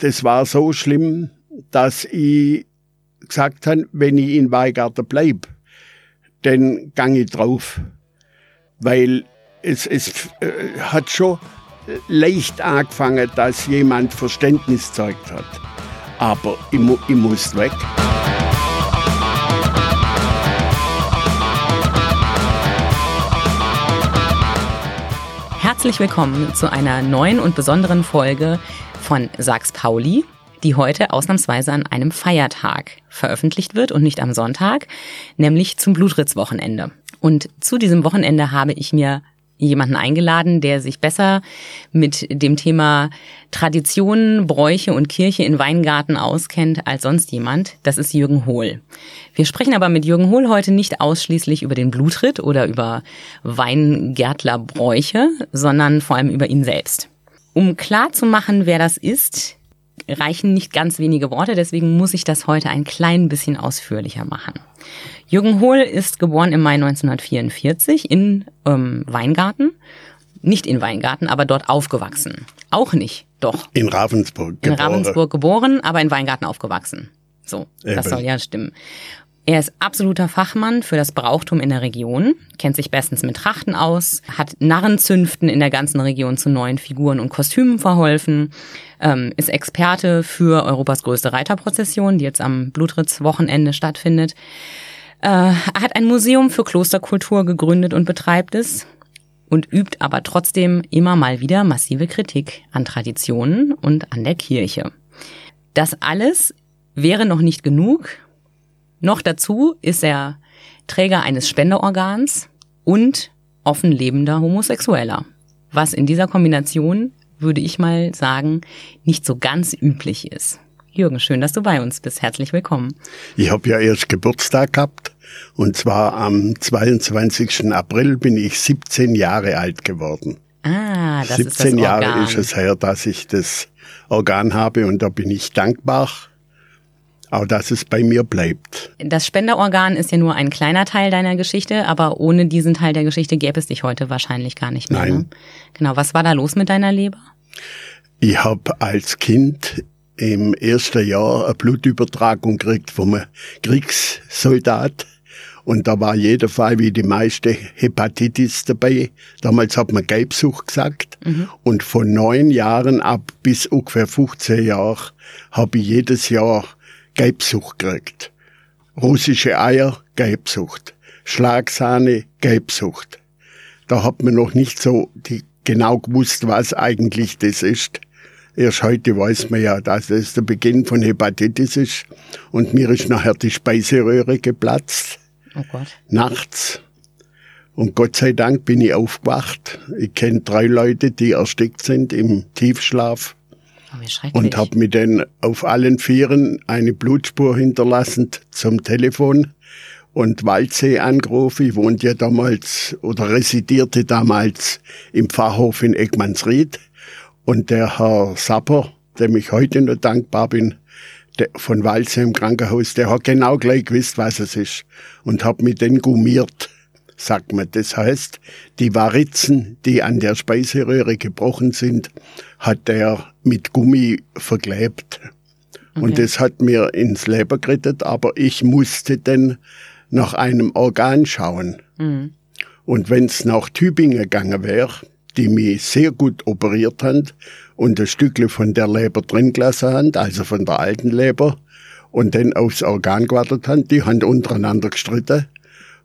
das war so schlimm, dass ich gesagt habe, wenn ich in Weingarten bleib, dann gang ich drauf. Weil es, es äh, hat schon leicht angefangen, dass jemand Verständnis gezeigt hat. Aber ich, ich muss weg. Herzlich willkommen zu einer neuen und besonderen Folge von Sachs Pauli, die heute ausnahmsweise an einem Feiertag veröffentlicht wird und nicht am Sonntag, nämlich zum Blutritzwochenende. Und zu diesem Wochenende habe ich mir jemanden eingeladen, der sich besser mit dem Thema Traditionen, Bräuche und Kirche in Weingarten auskennt als sonst jemand. Das ist Jürgen Hohl. Wir sprechen aber mit Jürgen Hohl heute nicht ausschließlich über den Blutritt oder über Weingärtlerbräuche, sondern vor allem über ihn selbst. Um klar zu machen, wer das ist, reichen nicht ganz wenige Worte, deswegen muss ich das heute ein klein bisschen ausführlicher machen. Jürgen Hohl ist geboren im Mai 1944 in ähm, Weingarten. Nicht in Weingarten, aber dort aufgewachsen. Auch nicht, doch. In Ravensburg geboren. In Ravensburg geboren, aber in Weingarten aufgewachsen. So, das soll ja stimmen. Er ist absoluter Fachmann für das Brauchtum in der Region, kennt sich bestens mit Trachten aus, hat Narrenzünften in der ganzen Region zu neuen Figuren und Kostümen verholfen, ähm, ist Experte für Europas größte Reiterprozession, die jetzt am Blutritz-Wochenende stattfindet. Äh, hat ein Museum für Klosterkultur gegründet und betreibt es und übt aber trotzdem immer mal wieder massive Kritik an Traditionen und an der Kirche. Das alles wäre noch nicht genug. Noch dazu ist er Träger eines Spenderorgans und offen lebender Homosexueller, was in dieser Kombination, würde ich mal sagen, nicht so ganz üblich ist. Jürgen, schön, dass du bei uns bist. Herzlich willkommen. Ich habe ja erst Geburtstag gehabt und zwar am 22. April bin ich 17 Jahre alt geworden. Ah, das 17 ist das Organ. Jahre ist es her, dass ich das Organ habe und da bin ich dankbar auch dass es bei mir bleibt. Das Spenderorgan ist ja nur ein kleiner Teil deiner Geschichte, aber ohne diesen Teil der Geschichte gäbe es dich heute wahrscheinlich gar nicht mehr. Nein. Ne? Genau, was war da los mit deiner Leber? Ich habe als Kind im ersten Jahr eine Blutübertragung gekriegt vom Kriegssoldat. Und da war jeder Fall wie die meiste Hepatitis dabei. Damals hat man Gelbsucht gesagt. Mhm. Und von neun Jahren ab bis ungefähr 15 Jahre habe ich jedes Jahr Gelbsucht gekriegt. Russische Eier, Gelbsucht. Schlagsahne, Gelbsucht. Da hat man noch nicht so die, genau gewusst, was eigentlich das ist. Erst heute weiß man ja, dass es der Beginn von Hepatitis ist. Und mir ist nachher die Speiseröhre geplatzt. Oh Gott. Nachts. Und Gott sei Dank bin ich aufgewacht. Ich kenne drei Leute, die erstickt sind im Tiefschlaf. Oh, und habe mir dann auf allen Vieren eine Blutspur hinterlassen zum Telefon und Waldsee angerufen. Ich wohnte ja damals oder residierte damals im Pfarrhof in Eckmannsried. Und der Herr Sapper, dem ich heute noch dankbar bin, von Waldsee im Krankenhaus, der hat genau gleich gewusst, was es ist und hat mich dann gummiert sagt man. Das heißt, die Varizen, die an der Speiseröhre gebrochen sind, hat er mit Gummi verklebt. Okay. Und das hat mir ins Leben gerettet, aber ich musste dann nach einem Organ schauen. Mhm. Und wenn es nach Tübingen gegangen wäre, die mich sehr gut operiert haben und ein Stückle von der Leber drin gelassen haben, also von der alten Leber, und dann aufs Organ gewartet haben, die haben untereinander gestritten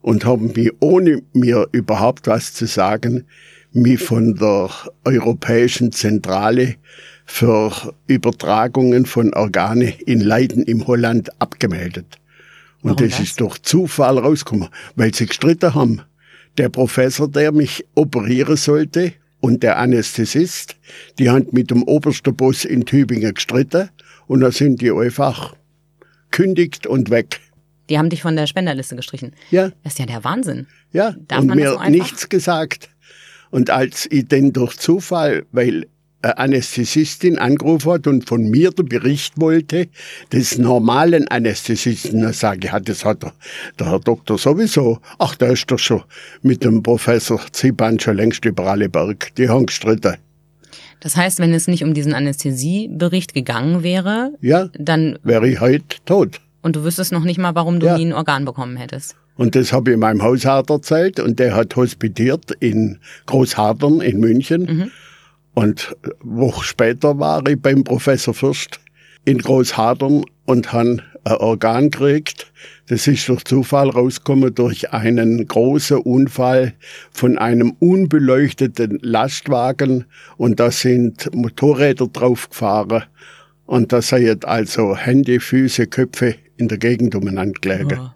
und haben mich, ohne mir überhaupt was zu sagen, mich von der Europäischen Zentrale für Übertragungen von Organe in Leiden im Holland abgemeldet. Und das, das ist durch Zufall rausgekommen, weil sie gestritten haben. Der Professor, der mich operieren sollte, und der Anästhesist, die haben mit dem obersten Boss in Tübingen gestritten und da sind die einfach kündigt und weg. Die haben dich von der Spenderliste gestrichen. Ja. Das ist ja der Wahnsinn. Ja, Darf und mir so nichts gesagt. Und als ich denn durch Zufall, weil Anästhesistin angerufen hat und von mir den Bericht wollte, des normalen Anästhesisten, dann sage ich, ja, das hat der, der Herr Doktor sowieso. Ach, da ist doch schon mit dem Professor Ziban schon längst über alle Berg. Die haben gestritten. Das heißt, wenn es nicht um diesen Anästhesiebericht gegangen wäre, ja, dann wäre ich heute tot. Und du wüsstest noch nicht mal, warum du Ja. nie ein Organ bekommen hättest. Und das habe ich meinem Hausarzt erzählt und der hat hospitiert in Großhadern in München. Und eine Woche später war ich beim Professor Fürst in Großhadern und han ein Organ gekriegt. Das ist durch Zufall rausgekommen durch einen großen Unfall von einem unbeleuchteten Lastwagen und da sind Motorräder drauf gefahren. Und da seien also Hände, Füße, Köpfe in der Gegend umeinander gelegen.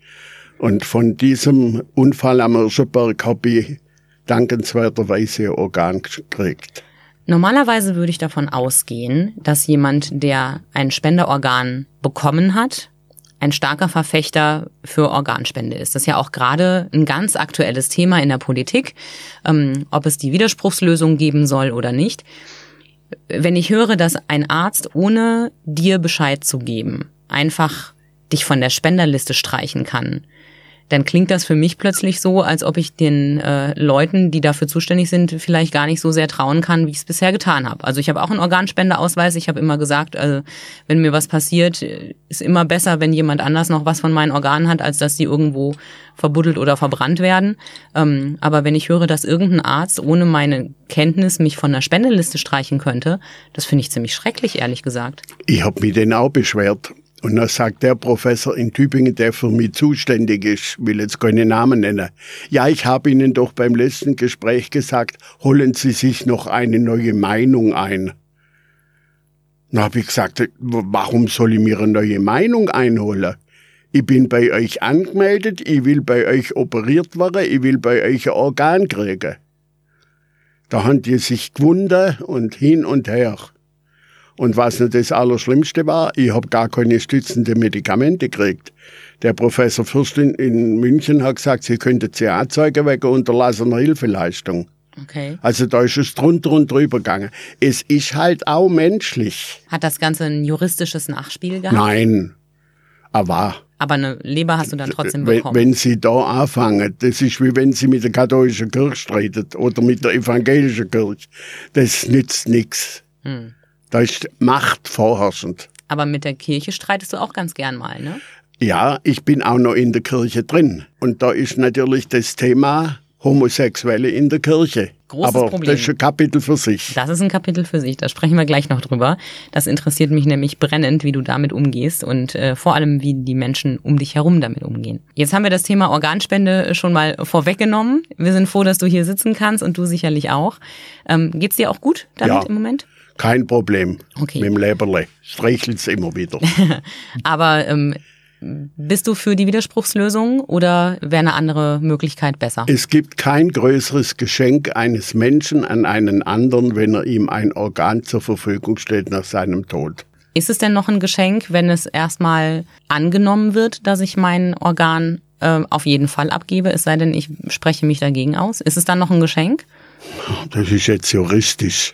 Und von diesem Unfall am Irschenberg habe ich dankenswerterweise ein Organ gekriegt. Normalerweise würde ich davon ausgehen, dass jemand, der ein Spenderorgan bekommen hat, ein starker Verfechter für Organspende ist. Das ist ja auch gerade ein ganz aktuelles Thema in der Politik, ähm, ob es die Widerspruchslösung geben soll oder nicht. Wenn ich höre, dass ein Arzt ohne dir Bescheid zu geben einfach dich von der Spenderliste streichen kann, dann klingt das für mich plötzlich so, als ob ich den äh, Leuten, die dafür zuständig sind, vielleicht gar nicht so sehr trauen kann, wie ich es bisher getan habe. Also ich habe auch einen Organspendeausweis. Ich habe immer gesagt, also wenn mir was passiert, ist immer besser, wenn jemand anders noch was von meinen Organen hat, als dass die irgendwo verbuddelt oder verbrannt werden. Ähm, aber wenn ich höre, dass irgendein Arzt ohne meine Kenntnis mich von der Spendeliste streichen könnte, das finde ich ziemlich schrecklich, ehrlich gesagt. Ich habe mich den auch beschwert. Und dann sagt der Professor in Tübingen, der für mich zuständig ist, will jetzt keine Namen nennen. Ja, ich habe Ihnen doch beim letzten Gespräch gesagt, holen Sie sich noch eine neue Meinung ein. Dann habe ich gesagt, warum soll ich mir eine neue Meinung einholen? Ich bin bei euch angemeldet, ich will bei euch operiert werden, ich will bei euch ein Organ kriegen. Da haben die sich gewundert und hin und her. Und was nicht das Allerschlimmste war, ich habe gar keine stützende Medikamente gekriegt. Der Professor Fürstin in München hat gesagt, sie könnte CA-Zeuge wegen unterlassener Hilfeleistung. Okay. Also da ist es drunter und drüber gegangen. Es ist halt auch menschlich. Hat das Ganze ein juristisches Nachspiel gehabt? Nein, aber Aber eine Leber hast du dann trotzdem wenn, bekommen. wenn Sie da anfangen, das ist wie wenn Sie mit der katholischen Kirche streiten oder mit der evangelischen Kirche. Das nützt nichts. Hm. Da ist Macht vorherrschend. Aber mit der Kirche streitest du auch ganz gern mal, ne? Ja, ich bin auch noch in der Kirche drin. Und da ist natürlich das Thema Homosexuelle in der Kirche. Großes Aber Problem. das ist ein Kapitel für sich. Das ist ein Kapitel für sich, da sprechen wir gleich noch drüber. Das interessiert mich nämlich brennend, wie du damit umgehst und äh, vor allem, wie die Menschen um dich herum damit umgehen. Jetzt haben wir das Thema Organspende schon mal vorweggenommen. Wir sind froh, dass du hier sitzen kannst und du sicherlich auch. Ähm, geht's dir auch gut damit Ja. im Moment? Kein Problem. Okay. Mit dem Leberle. Streichelt's immer wieder. Aber ähm, bist du für die Widerspruchslösung oder wäre eine andere Möglichkeit besser? es gibt kein größeres Geschenk eines Menschen an einen anderen, wenn er ihm ein Organ zur Verfügung stellt nach seinem Tod. Ist es denn noch ein Geschenk, wenn es erstmal angenommen wird, dass ich mein Organ äh, auf jeden Fall abgebe, es sei denn, ich spreche mich dagegen aus? Ist es dann noch ein Geschenk? Das ist jetzt juristisch.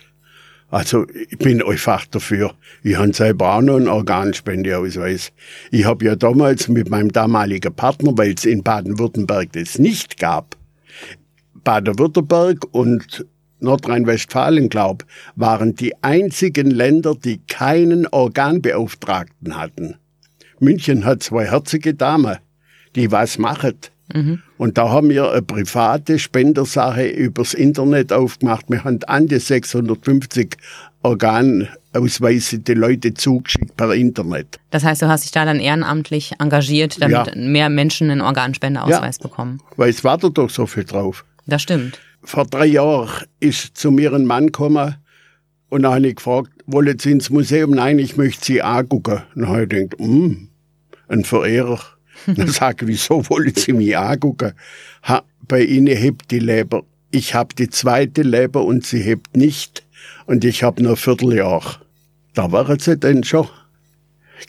Also ich bin einfach dafür. Ich habe selber auch noch einen Organspendeausweis. Ich habe ja damals mit meinem damaligen Partner, weil es in Baden-Württemberg das nicht gab, Baden-Württemberg und Nordrhein-Westfalen, glaub, waren die einzigen Länder, die keinen Organbeauftragten hatten. München hat zwei herzige Damen, die was machen. Und da haben wir eine private Spendersache übers Internet aufgemacht. Wir haben an die 650 Organausweise die Leute zugeschickt per Internet. Das heißt, du hast dich da dann ehrenamtlich engagiert, damit Ja. mehr Menschen einen Organspendeausweis bekommen. Weil es wartet doch so viel drauf. Das stimmt. Vor drei Jahren ist zu mir ein Mann gekommen und dann habe ich gefragt, wollen Sie ins Museum? Nein, ich möchte Sie angucken. Und dann habe ich gedacht, hm, ein Verehrer. Dann sage ich, wieso wollen Sie mich angucken? Ha, bei Ihnen hebt die Leber. Ich habe die zweite Leber und sie hebt nicht. Und ich habe nur ein Vierteljahr. Da waren sie dann schon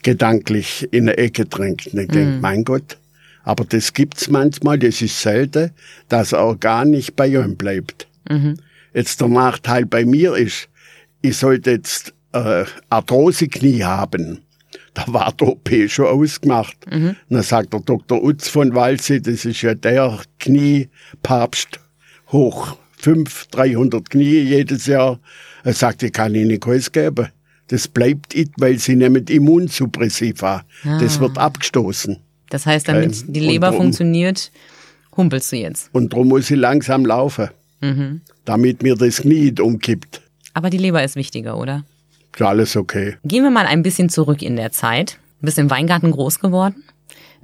gedanklich in eine Ecke drängt. Ich denk, mein Gott, aber das gibt's manchmal, das ist selten, dass ein Organ nicht bei ihm bleibt. Jetzt der Nachteil bei mir ist, ich sollte jetzt äh, Arthroseknie haben. Da war der OP schon ausgemacht. Dann sagt der Dr. Utz von Walse, das ist ja der Kniepapst, hoch fünf, 300 Knie jedes Jahr. Er sagt, ich kann Ihnen keins geben. Das bleibt it, weil Sie nehmen Immunsuppressiva. Ah. Das wird abgestoßen. Das heißt, damit die Leber drum, funktioniert, humpelst du jetzt. Und darum muss ich langsam laufen, mhm. damit mir das Knie umkippt. Aber die Leber ist wichtiger, oder? Ist alles okay. Gehen wir mal ein bisschen zurück in der Zeit. Du bist im Weingarten groß geworden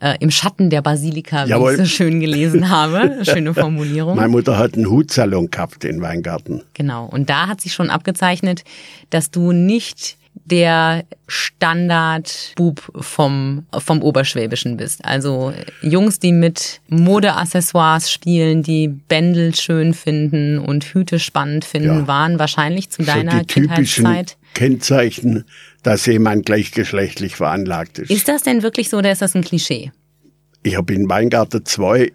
äh, im Schatten der Basilika, wie Jawohl. ich so schön gelesen habe. Schöne Formulierung. Meine Mutter hat einen Hutsalon gehabt in Weingarten. Genau. Und da hat sich schon abgezeichnet, dass du nicht der Standardbub vom, vom Oberschwäbischen bist. Also Jungs, die mit Modeaccessoires spielen, die Bändel schön finden und Hüte spannend finden, ja. waren wahrscheinlich zu deiner so Kindheitszeit. Kennzeichen dass jemand gleichgeschlechtlich veranlagt ist. Ist das denn wirklich so oder ist das ein Klischee? Ich habe in Weingarten zwei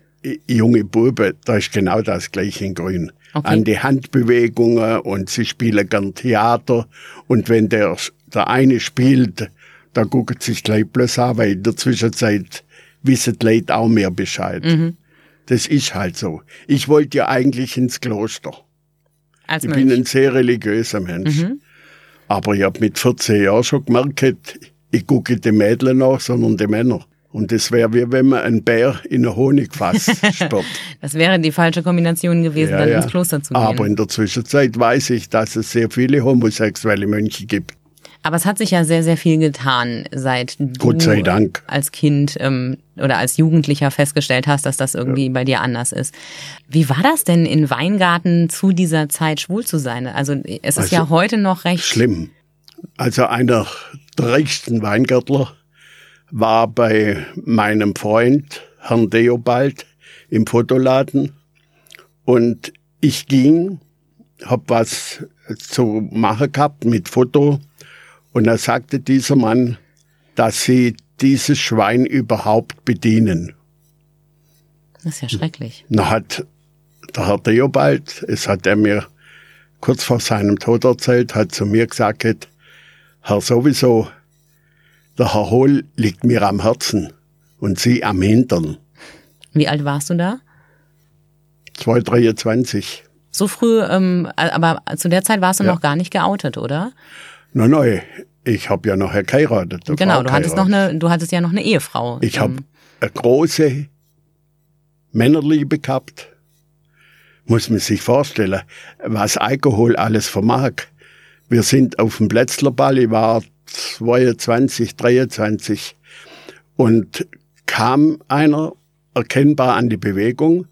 junge Buben, da ist genau das gleiche in Grün. Okay. An die Handbewegungen und sie spielen gern Theater. Und wenn der, der eine spielt, da guckt sich gleich bloß an, weil in der Zwischenzeit wissen die Leute auch mehr Bescheid. Mhm. Das ist halt so. Ich wollte ja eigentlich ins Kloster. Als ich Mensch. bin ein sehr religiöser Mensch. Mhm. Aber ich habe mit 14 Jahren schon gemerkt, ich gucke die Mädchen nach, sondern die Männer. Und das wäre wie wenn man einen Bär in ein Honigfass sperrt. das wäre die falsche Kombination gewesen, ja, dann ja. ins Kloster zu gehen. Aber in der Zwischenzeit weiß ich, dass es sehr viele homosexuelle Mönche gibt. Aber es hat sich ja sehr, sehr viel getan, seit Gott sei Dank. als Kind ähm, oder als Jugendlicher festgestellt hast, dass das irgendwie ja. bei dir anders ist. Wie war das denn in Weingarten zu dieser Zeit schwul zu sein? Also es ist also, ja heute noch recht schlimm. Also einer der reichsten Weingärtler war bei meinem Freund Herrn Deobald im Fotoladen und ich ging, hab was zu machen gehabt mit Foto und da sagte dieser Mann, dass sie dieses Schwein überhaupt bedienen. Das ist ja schrecklich. Da hat der Herr Theobald, es hat er mir kurz vor seinem Tod erzählt, hat zu mir gesagt, Herr sowieso, der Herr Hohl liegt mir am Herzen und Sie am Hintern. Wie alt warst du da? 223. So früh, ähm, aber zu der Zeit warst du ja. noch gar nicht geoutet, oder? Nein, nein, ich habe ja noch geheiratet. Genau, du hattest, noch eine, du hattest ja noch eine Ehefrau. Ich habe eine große Männerliebe gehabt. Muss man sich vorstellen, was Alkohol alles vermag. Wir sind auf dem Plätzlerball, ich war 22, 23 und kam einer erkennbar an die Bewegung.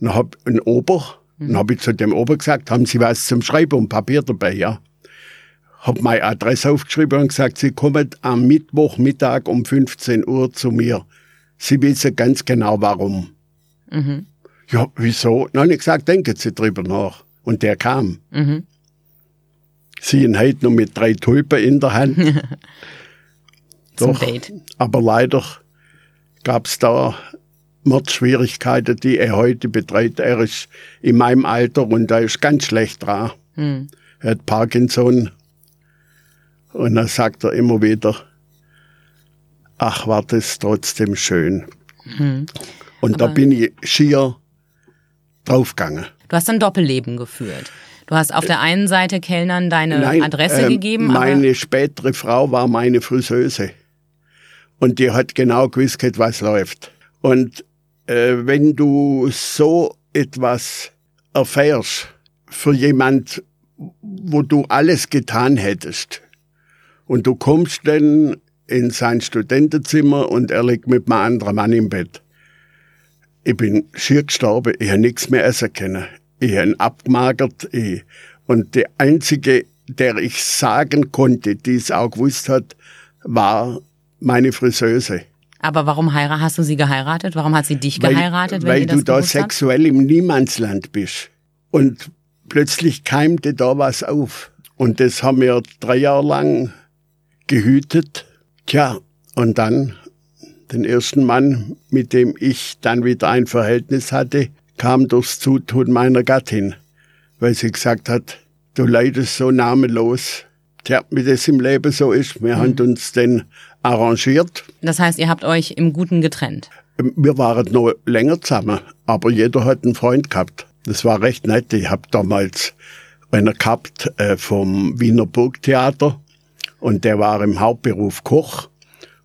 Dann hab ein Ober, mhm. dann habe ich zu dem Ober gesagt, haben Sie was zum Schreiben und Papier dabei? Ja habe meine Adresse aufgeschrieben und gesagt, Sie kommen am Mittwochmittag um 15 Uhr zu mir. Sie wissen ganz genau warum. Mhm. Ja, wieso? Dann habe ich gesagt, denken Sie drüber nach. Und der kam. Mhm. Sie ihn heute noch mit drei Tulpen in der Hand. Doch, Date. Aber leider gab es da Mordschwierigkeiten, die er heute betreibt. Er ist in meinem Alter und er ist ganz schlecht dran. Mhm. Er hat Parkinson und dann sagt er immer wieder, ach, war das trotzdem schön. Mhm. Und Aber da bin ich schier draufgegangen. Du hast ein Doppelleben geführt. Du hast auf der einen Seite Kellnern deine Nein, Adresse äh, gegeben. Meine spätere Frau war meine Friseuse. Und die hat genau gewusst, was läuft. Und äh, wenn du so etwas erfährst für jemand, wo du alles getan hättest, und du kommst dann in sein Studentenzimmer und er liegt mit einem anderen Mann im Bett. Ich bin schier gestorben, ich habe nichts mehr essen können. Ich habe abgemagert. Ich, und der Einzige, der ich sagen konnte, die es auch gewusst hat, war meine Friseuse. Aber warum hast du sie geheiratet? Warum hat sie dich weil, geheiratet? weil du da sexuell im Niemandsland bist. Und plötzlich keimte da was auf. Und das haben wir drei Jahre lang gehütet. Tja, und dann den ersten Mann, mit dem ich dann wieder ein Verhältnis hatte, kam durchs Zutun meiner Gattin, weil sie gesagt hat, du leidest so namenlos. Tja, wie das im Leben so ist, wir mhm. haben uns denn arrangiert. Das heißt, ihr habt euch im Guten getrennt? Wir waren noch länger zusammen, aber jeder hat einen Freund gehabt. Das war recht nett. Ich habe damals einer gehabt äh, vom Wiener Burgtheater und der war im Hauptberuf Koch.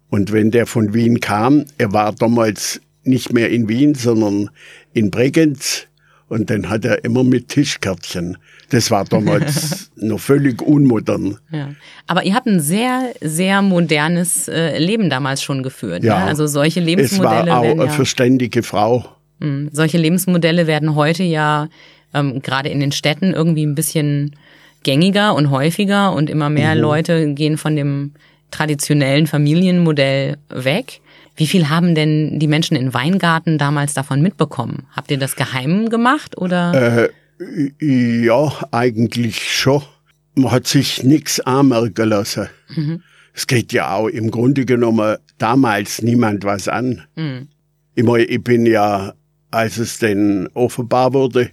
Und wenn der von Wien kam, er war damals nicht mehr in Wien, sondern in Bregenz und dann hat er immer mit Tischkärtchen. Das war damals noch völlig unmodern. Ja. Aber ihr habt ein sehr, sehr modernes äh, Leben damals schon geführt. Ja. Ne? Also solche Lebensmodelle. Es war auch werden eine verständige Frau. Mh, solche Lebensmodelle werden heute ja ähm, gerade in den Städten irgendwie ein bisschen gängiger und häufiger und immer mehr mhm. Leute gehen von dem traditionellen Familienmodell weg. Wie viel haben denn die Menschen in Weingarten damals davon mitbekommen? Habt ihr das geheim gemacht oder? Äh, ja, eigentlich schon. Man hat sich nichts anmerken lassen. Mhm. Es geht ja auch im Grunde genommen damals niemand was an. Mhm. Ich, meine, ich bin ja, als es denn offenbar wurde,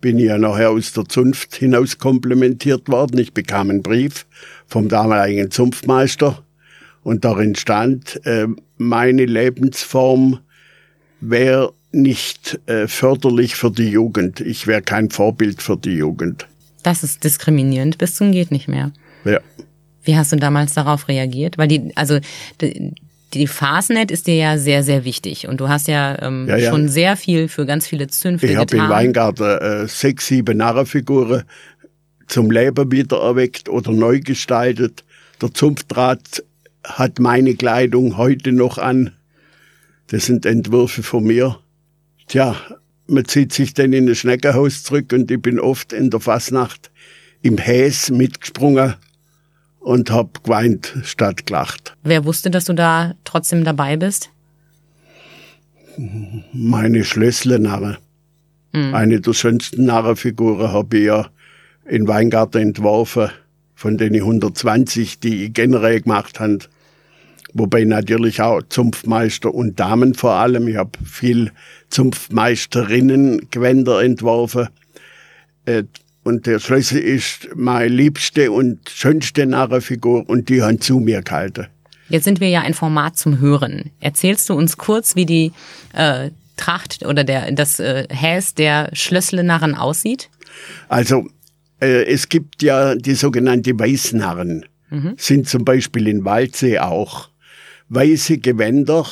bin ich ja nachher aus der Zunft hinaus komplementiert worden. Ich bekam einen Brief vom damaligen Zunftmeister und darin stand, äh, meine Lebensform wäre nicht äh, förderlich für die Jugend. Ich wäre kein Vorbild für die Jugend. Das ist diskriminierend bis zum geht nicht mehr. Ja. Wie hast du damals darauf reagiert? Weil die, also die, die Fastnet ist dir ja sehr, sehr wichtig und du hast ja, ähm, ja, ja. schon sehr viel für ganz viele Zünfte ich getan. Ich habe in Weingarten äh, sechs, sieben Narrenfiguren zum Leben wieder erweckt oder neu gestaltet. Der Zunftdraht hat meine Kleidung heute noch an. Das sind Entwürfe von mir. Tja, man zieht sich dann in das Schneckenhaus zurück und ich bin oft in der Fasnacht im Häs mitgesprungen und hab geweint statt gelacht. Wer wusste, dass du da trotzdem dabei bist? Meine Schlössle-Narre. Mhm. Eine der schönsten Narrenfiguren habe ich ja in Weingarten entworfen von den 120, die ich generell gemacht habe. Wobei natürlich auch Zunftmeister und Damen vor allem. Ich habe viel Zunftmeisterinnen Gewänder entworfen. Äh, und der Schlüssel ist meine liebste und schönste Narrenfigur und die haben zu mir gehalten. Jetzt sind wir ja ein Format zum Hören. Erzählst du uns kurz, wie die äh, Tracht oder der, das äh, Häs der Schlössle-Narren aussieht? Also äh, es gibt ja die sogenannte Weißnarren, mhm. sind zum Beispiel in Waldsee auch. Weiße Gewänder,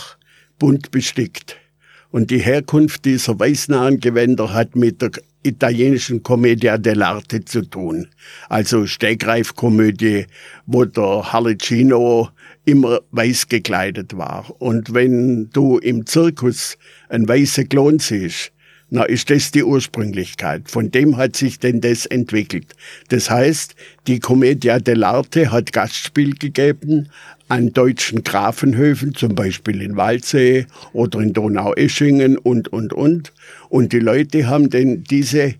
bunt bestickt. Und die Herkunft dieser Weißnarrengewänder hat mit der italienischen Commedia dell'arte zu tun. Also Stegreifkomödie, wo der Harleccino immer weiß gekleidet war. Und wenn du im Zirkus einen weißen Klon siehst, na, ist das die Ursprünglichkeit. Von dem hat sich denn das entwickelt. Das heißt, die Commedia dell'arte hat Gastspiel gegeben an deutschen Grafenhöfen, zum Beispiel in Waldsee oder in Donaueschingen und, und, und. Und die Leute haben denn diese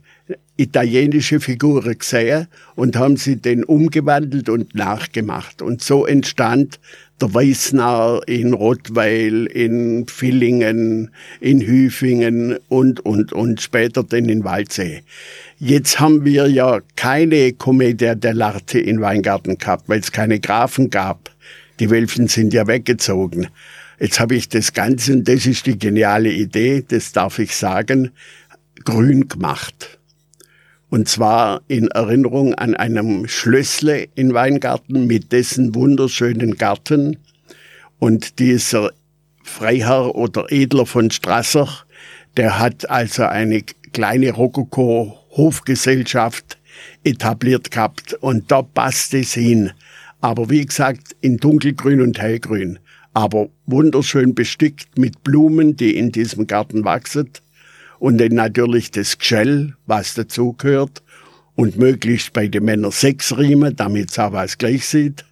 italienische Figuren gesehen und haben sie dann umgewandelt und nachgemacht. Und so entstand der Weißnarr in Rottweil, in Villingen, in Hüfingen und, und, und später dann in Waldsee. Jetzt haben wir ja keine Commedia dell'arte in Weingarten gehabt, weil es keine Grafen gab. Die Wölfen sind ja weggezogen. Jetzt habe ich das Ganze, und das ist die geniale Idee, das darf ich sagen, grün gemacht. Und zwar in Erinnerung an einem Schlössle in Weingarten mit dessen wunderschönen Garten. Und dieser Freiherr oder Edler von Strasser, der hat also eine kleine Rokoko-Hofgesellschaft etabliert gehabt und da passt es hin. Aber wie gesagt, in dunkelgrün und hellgrün. Aber wunderschön bestickt mit Blumen, die in diesem Garten wachsen und dann natürlich das Gschell, was dazugehört und möglichst bei den Männern sechs Riemen, damit es auch was gleich sieht.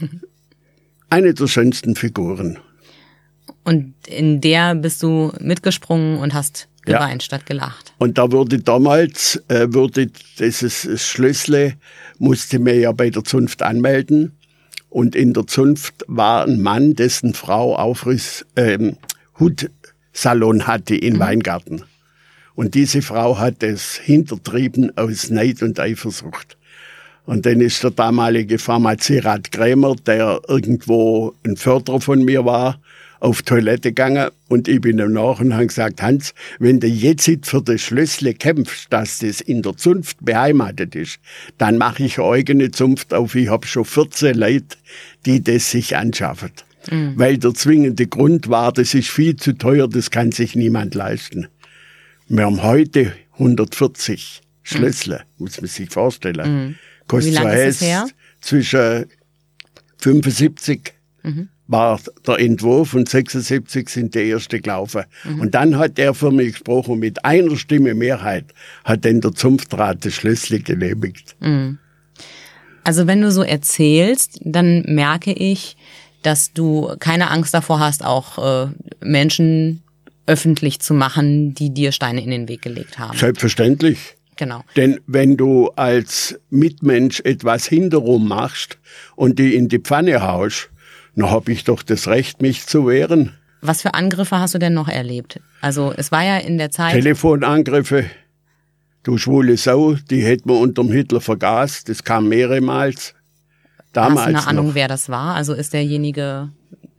Eine der schönsten Figuren. Und in der bist du mitgesprungen und hast geweint ja. statt gelacht. Und da wurde damals, äh, wurde dieses Schlüssel, musste mir ja bei der Zunft anmelden. Und in der Zunft war ein Mann, dessen Frau Aufriss, ähm, Hut Salon hatte in mhm. Weingarten. Und diese Frau hat es hintertrieben aus Neid und Eifersucht. Und dann ist der damalige Pharmazierat Krämer, der irgendwo ein Förderer von mir war, auf Toilette gegangen und ich bin ihm nach und habe gesagt, Hans, wenn du jetzt für das Schlüssel kämpfst, dass das in der Zunft beheimatet ist, dann mache ich eine eigene Zunft auf. Ich habe schon 14 Leute, die das sich anschaffen. Mhm. Weil der zwingende Grund war, das ist viel zu teuer, das kann sich niemand leisten. Wir haben heute 140 Schlüssel, mhm. muss man sich vorstellen. Mhm. Kostet Wie lange ist es her? Zwischen 75 mhm. war der Entwurf und 76 sind die erste gelaufen. Mhm. Und dann hat er für mich gesprochen, mit einer Stimme Mehrheit hat dann der Zunftrat das Schlüssel genehmigt. Mhm. Also wenn du so erzählst, dann merke ich, dass du keine Angst davor hast, auch äh, Menschen öffentlich zu machen, die dir Steine in den Weg gelegt haben. Selbstverständlich. Genau. Denn wenn du als Mitmensch etwas hinterrum machst und die in die Pfanne haust, dann habe ich doch das Recht, mich zu wehren. Was für Angriffe hast du denn noch erlebt? Also es war ja in der Zeit. Telefonangriffe. Du schwule Sau, die hätten wir unterm Hitler vergast. Das kam mehrmals. Damals Hast du eine Ahnung, noch. wer das war? Also ist derjenige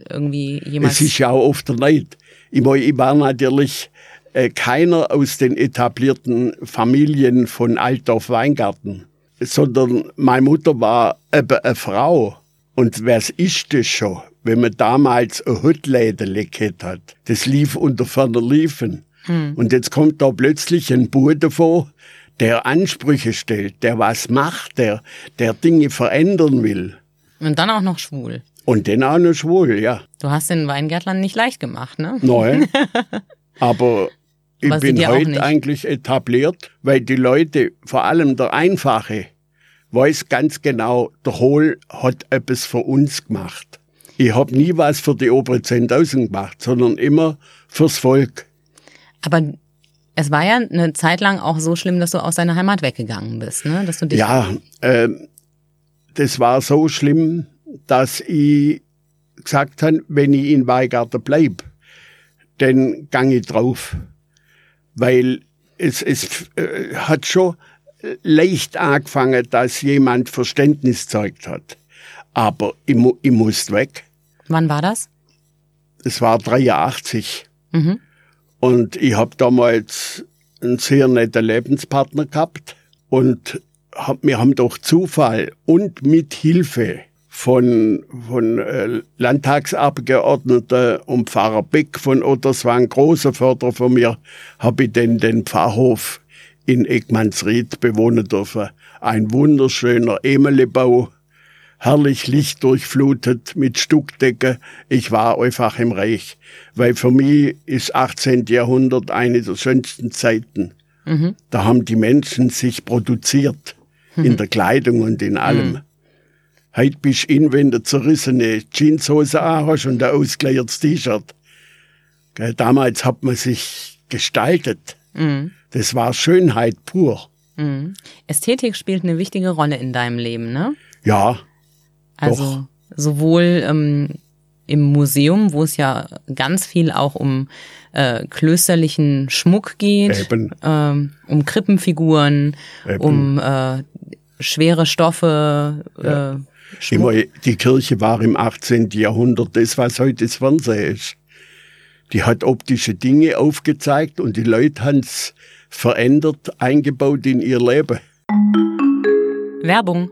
irgendwie jemand. Es ist ja auch oft der Neid. Ich, ich war natürlich äh, keiner aus den etablierten Familien von Altdorf Weingarten, sondern meine Mutter war eben eine Frau. Und was ist das schon, wenn man damals ein Hütläden gehabt hat? Das lief unter ferner Liefen. Hm. Und jetzt kommt da plötzlich ein Bude vor, der Ansprüche stellt, der was macht, der, der Dinge verändern will. Und dann auch noch schwul. Und dann auch noch schwul, ja. Du hast den Weingärtlern nicht leicht gemacht, ne? Nein. Aber ich Was bin heute eigentlich etabliert, weil die Leute, vor allem der Einfache, weiß ganz genau, der Hohl hat etwas für uns gemacht. Ich habe nie was für die obere 10.000 gemacht, sondern immer fürs Volk. Aber es war ja eine Zeit lang auch so schlimm, dass du aus deiner Heimat weggegangen bist, ne? Dass du dich ja, äh, das war so schlimm, dass ich gesagt habe, wenn ich in Weigarten bleib, dann gang ich drauf weil es, es äh, hat schon leicht angefangen, dass jemand Verständnis zeigt hat. Aber ich, ich musste weg. Wann war das? Es war 83. Mhm. Und ich habe damals einen sehr netten Lebenspartner gehabt. Und hab, wir haben durch Zufall und mit Hilfe von, von äh, Landtagsabgeordneten und Pfarrer Beck von Otterswang, großer Förderer von mir, habe ich denn den Pfarrhof in Egmannsried bewohnen dürfen. Ein wunderschöner Emelebau, herrlich lichtdurchflutet mit Stuckdecke. Ich war einfach im Reich, weil für mich ist 18. Jahrhundert eine der schönsten Zeiten. Mhm. Da haben die Menschen sich produziert, mhm. in der Kleidung und in allem. Mhm. Heute bist du in, wenn du zerrissene Jeanshose hast und ein ausgeleiertes T-Shirt. Damals hat man sich gestaltet. Mhm. Das war Schönheit pur. Mhm. Ästhetik spielt eine wichtige Rolle in deinem Leben, ne? Ja. Also doch. sowohl ähm, im Museum, wo es ja ganz viel auch um äh, klösterlichen Schmuck geht, ähm, um Krippenfiguren, Eben. um äh, schwere Stoffe, ja. äh, Immer, die Kirche war im 18. Jahrhundert das, was heute das Fernsehen ist. Die hat optische Dinge aufgezeigt und die Leute haben es verändert, eingebaut in ihr Leben. Werbung.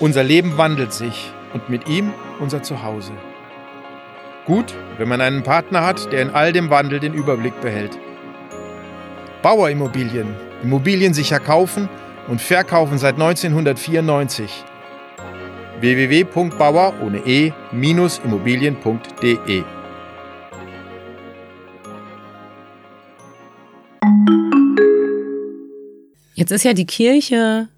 Unser Leben wandelt sich und mit ihm unser Zuhause. Gut, wenn man einen Partner hat, der in all dem Wandel den Überblick behält. Bauerimmobilien. Immobilien sicher kaufen und verkaufen seit 1994 www.bauer ohne e-immobilien.de. Jetzt ist ja die Kirche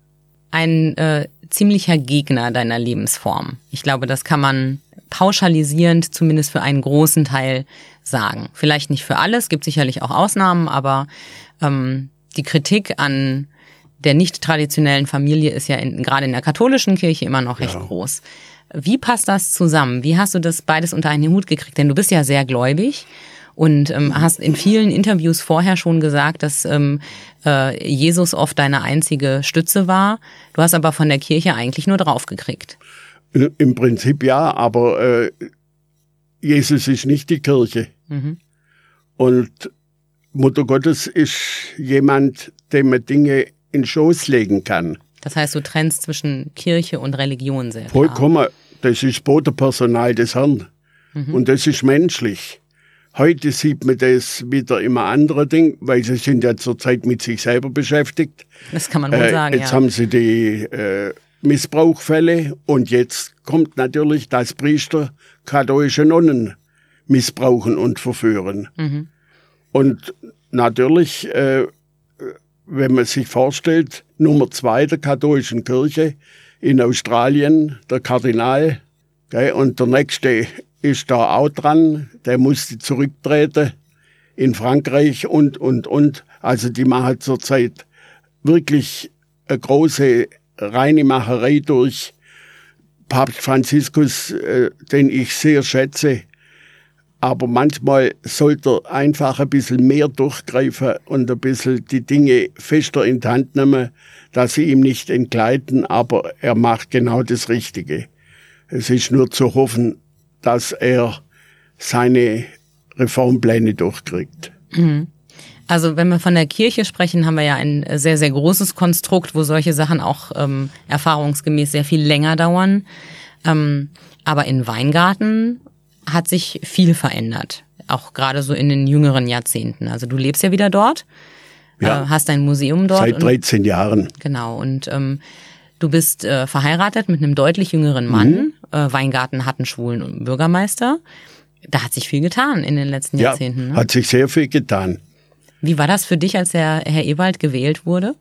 ein äh, ziemlicher Gegner deiner Lebensform. Ich glaube, das kann man pauschalisierend zumindest für einen großen Teil sagen. Vielleicht nicht für alles, gibt sicherlich auch Ausnahmen, aber ähm, die Kritik an der nicht traditionellen Familie ist ja in, gerade in der katholischen Kirche immer noch recht ja. groß. Wie passt das zusammen? Wie hast du das beides unter einen Hut gekriegt? Denn du bist ja sehr gläubig und ähm, hast in vielen Interviews vorher schon gesagt, dass ähm, äh, Jesus oft deine einzige Stütze war. Du hast aber von der Kirche eigentlich nur draufgekriegt. Im Prinzip ja, aber äh, Jesus ist nicht die Kirche. Mhm. Und Mutter Gottes ist jemand, dem man Dinge in Schoß legen kann. Das heißt, du trennst zwischen Kirche und Religion sehr. Vollkommen. Das ist Bodenpersonal des Herrn. Mhm. Und das ist menschlich. Heute sieht man das wieder immer andere Ding, weil sie sind ja zurzeit mit sich selber beschäftigt. Das kann man wohl äh, sagen. Jetzt ja. haben sie die äh, Missbrauchfälle und jetzt kommt natürlich, dass Priester katholische Nonnen missbrauchen und verführen. Mhm. Und natürlich, äh, wenn man sich vorstellt, Nummer zwei der katholischen Kirche in Australien, der Kardinal, gell, und der nächste ist da auch dran, der musste zurücktreten in Frankreich und, und, und. Also die machen zurzeit wirklich eine große reine Macherei durch. Papst Franziskus, äh, den ich sehr schätze, aber manchmal sollte er einfach ein bisschen mehr durchgreifen und ein bisschen die Dinge fester in die Hand nehmen, dass sie ihm nicht entgleiten, aber er macht genau das Richtige. Es ist nur zu hoffen, dass er seine Reformpläne durchkriegt. Mhm. Also wenn wir von der Kirche sprechen, haben wir ja ein sehr, sehr großes Konstrukt, wo solche Sachen auch ähm, erfahrungsgemäß sehr viel länger dauern. Ähm, aber in Weingarten hat sich viel verändert, auch gerade so in den jüngeren Jahrzehnten. Also du lebst ja wieder dort, ja. äh, hast ein Museum dort. Seit 13 und, Jahren. Genau, und ähm, du bist äh, verheiratet mit einem deutlich jüngeren Mann. Mhm. Äh, Weingarten hat einen schwulen Bürgermeister. Da hat sich viel getan in den letzten ja, Jahrzehnten. Ne? Hat sich sehr viel getan. Wie war das für dich, als der Herr Ewald gewählt wurde?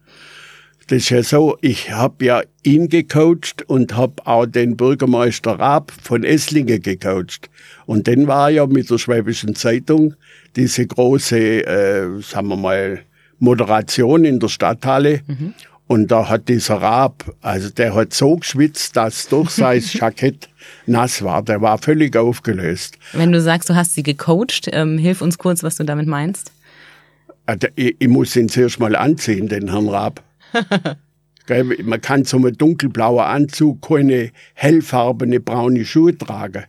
Das ist ja so, ich habe ja ihn gecoacht und habe auch den Bürgermeister Raab von Esslingen gecoacht. Und dann war ja mit der Schwäbischen Zeitung diese große, äh, sagen wir mal, Moderation in der Stadthalle. Mhm. Und da hat dieser Raab, also der hat so geschwitzt, dass durch sein Jackett nass war. Der war völlig aufgelöst. Wenn du sagst, du hast sie gecoacht, ähm, hilf uns kurz, was du damit meinst. Also ich, ich muss ihn zuerst mal anziehen, den Herrn Raab. Man kann so einen dunkelblauen Anzug keine hellfarbene braune Schuhe tragen.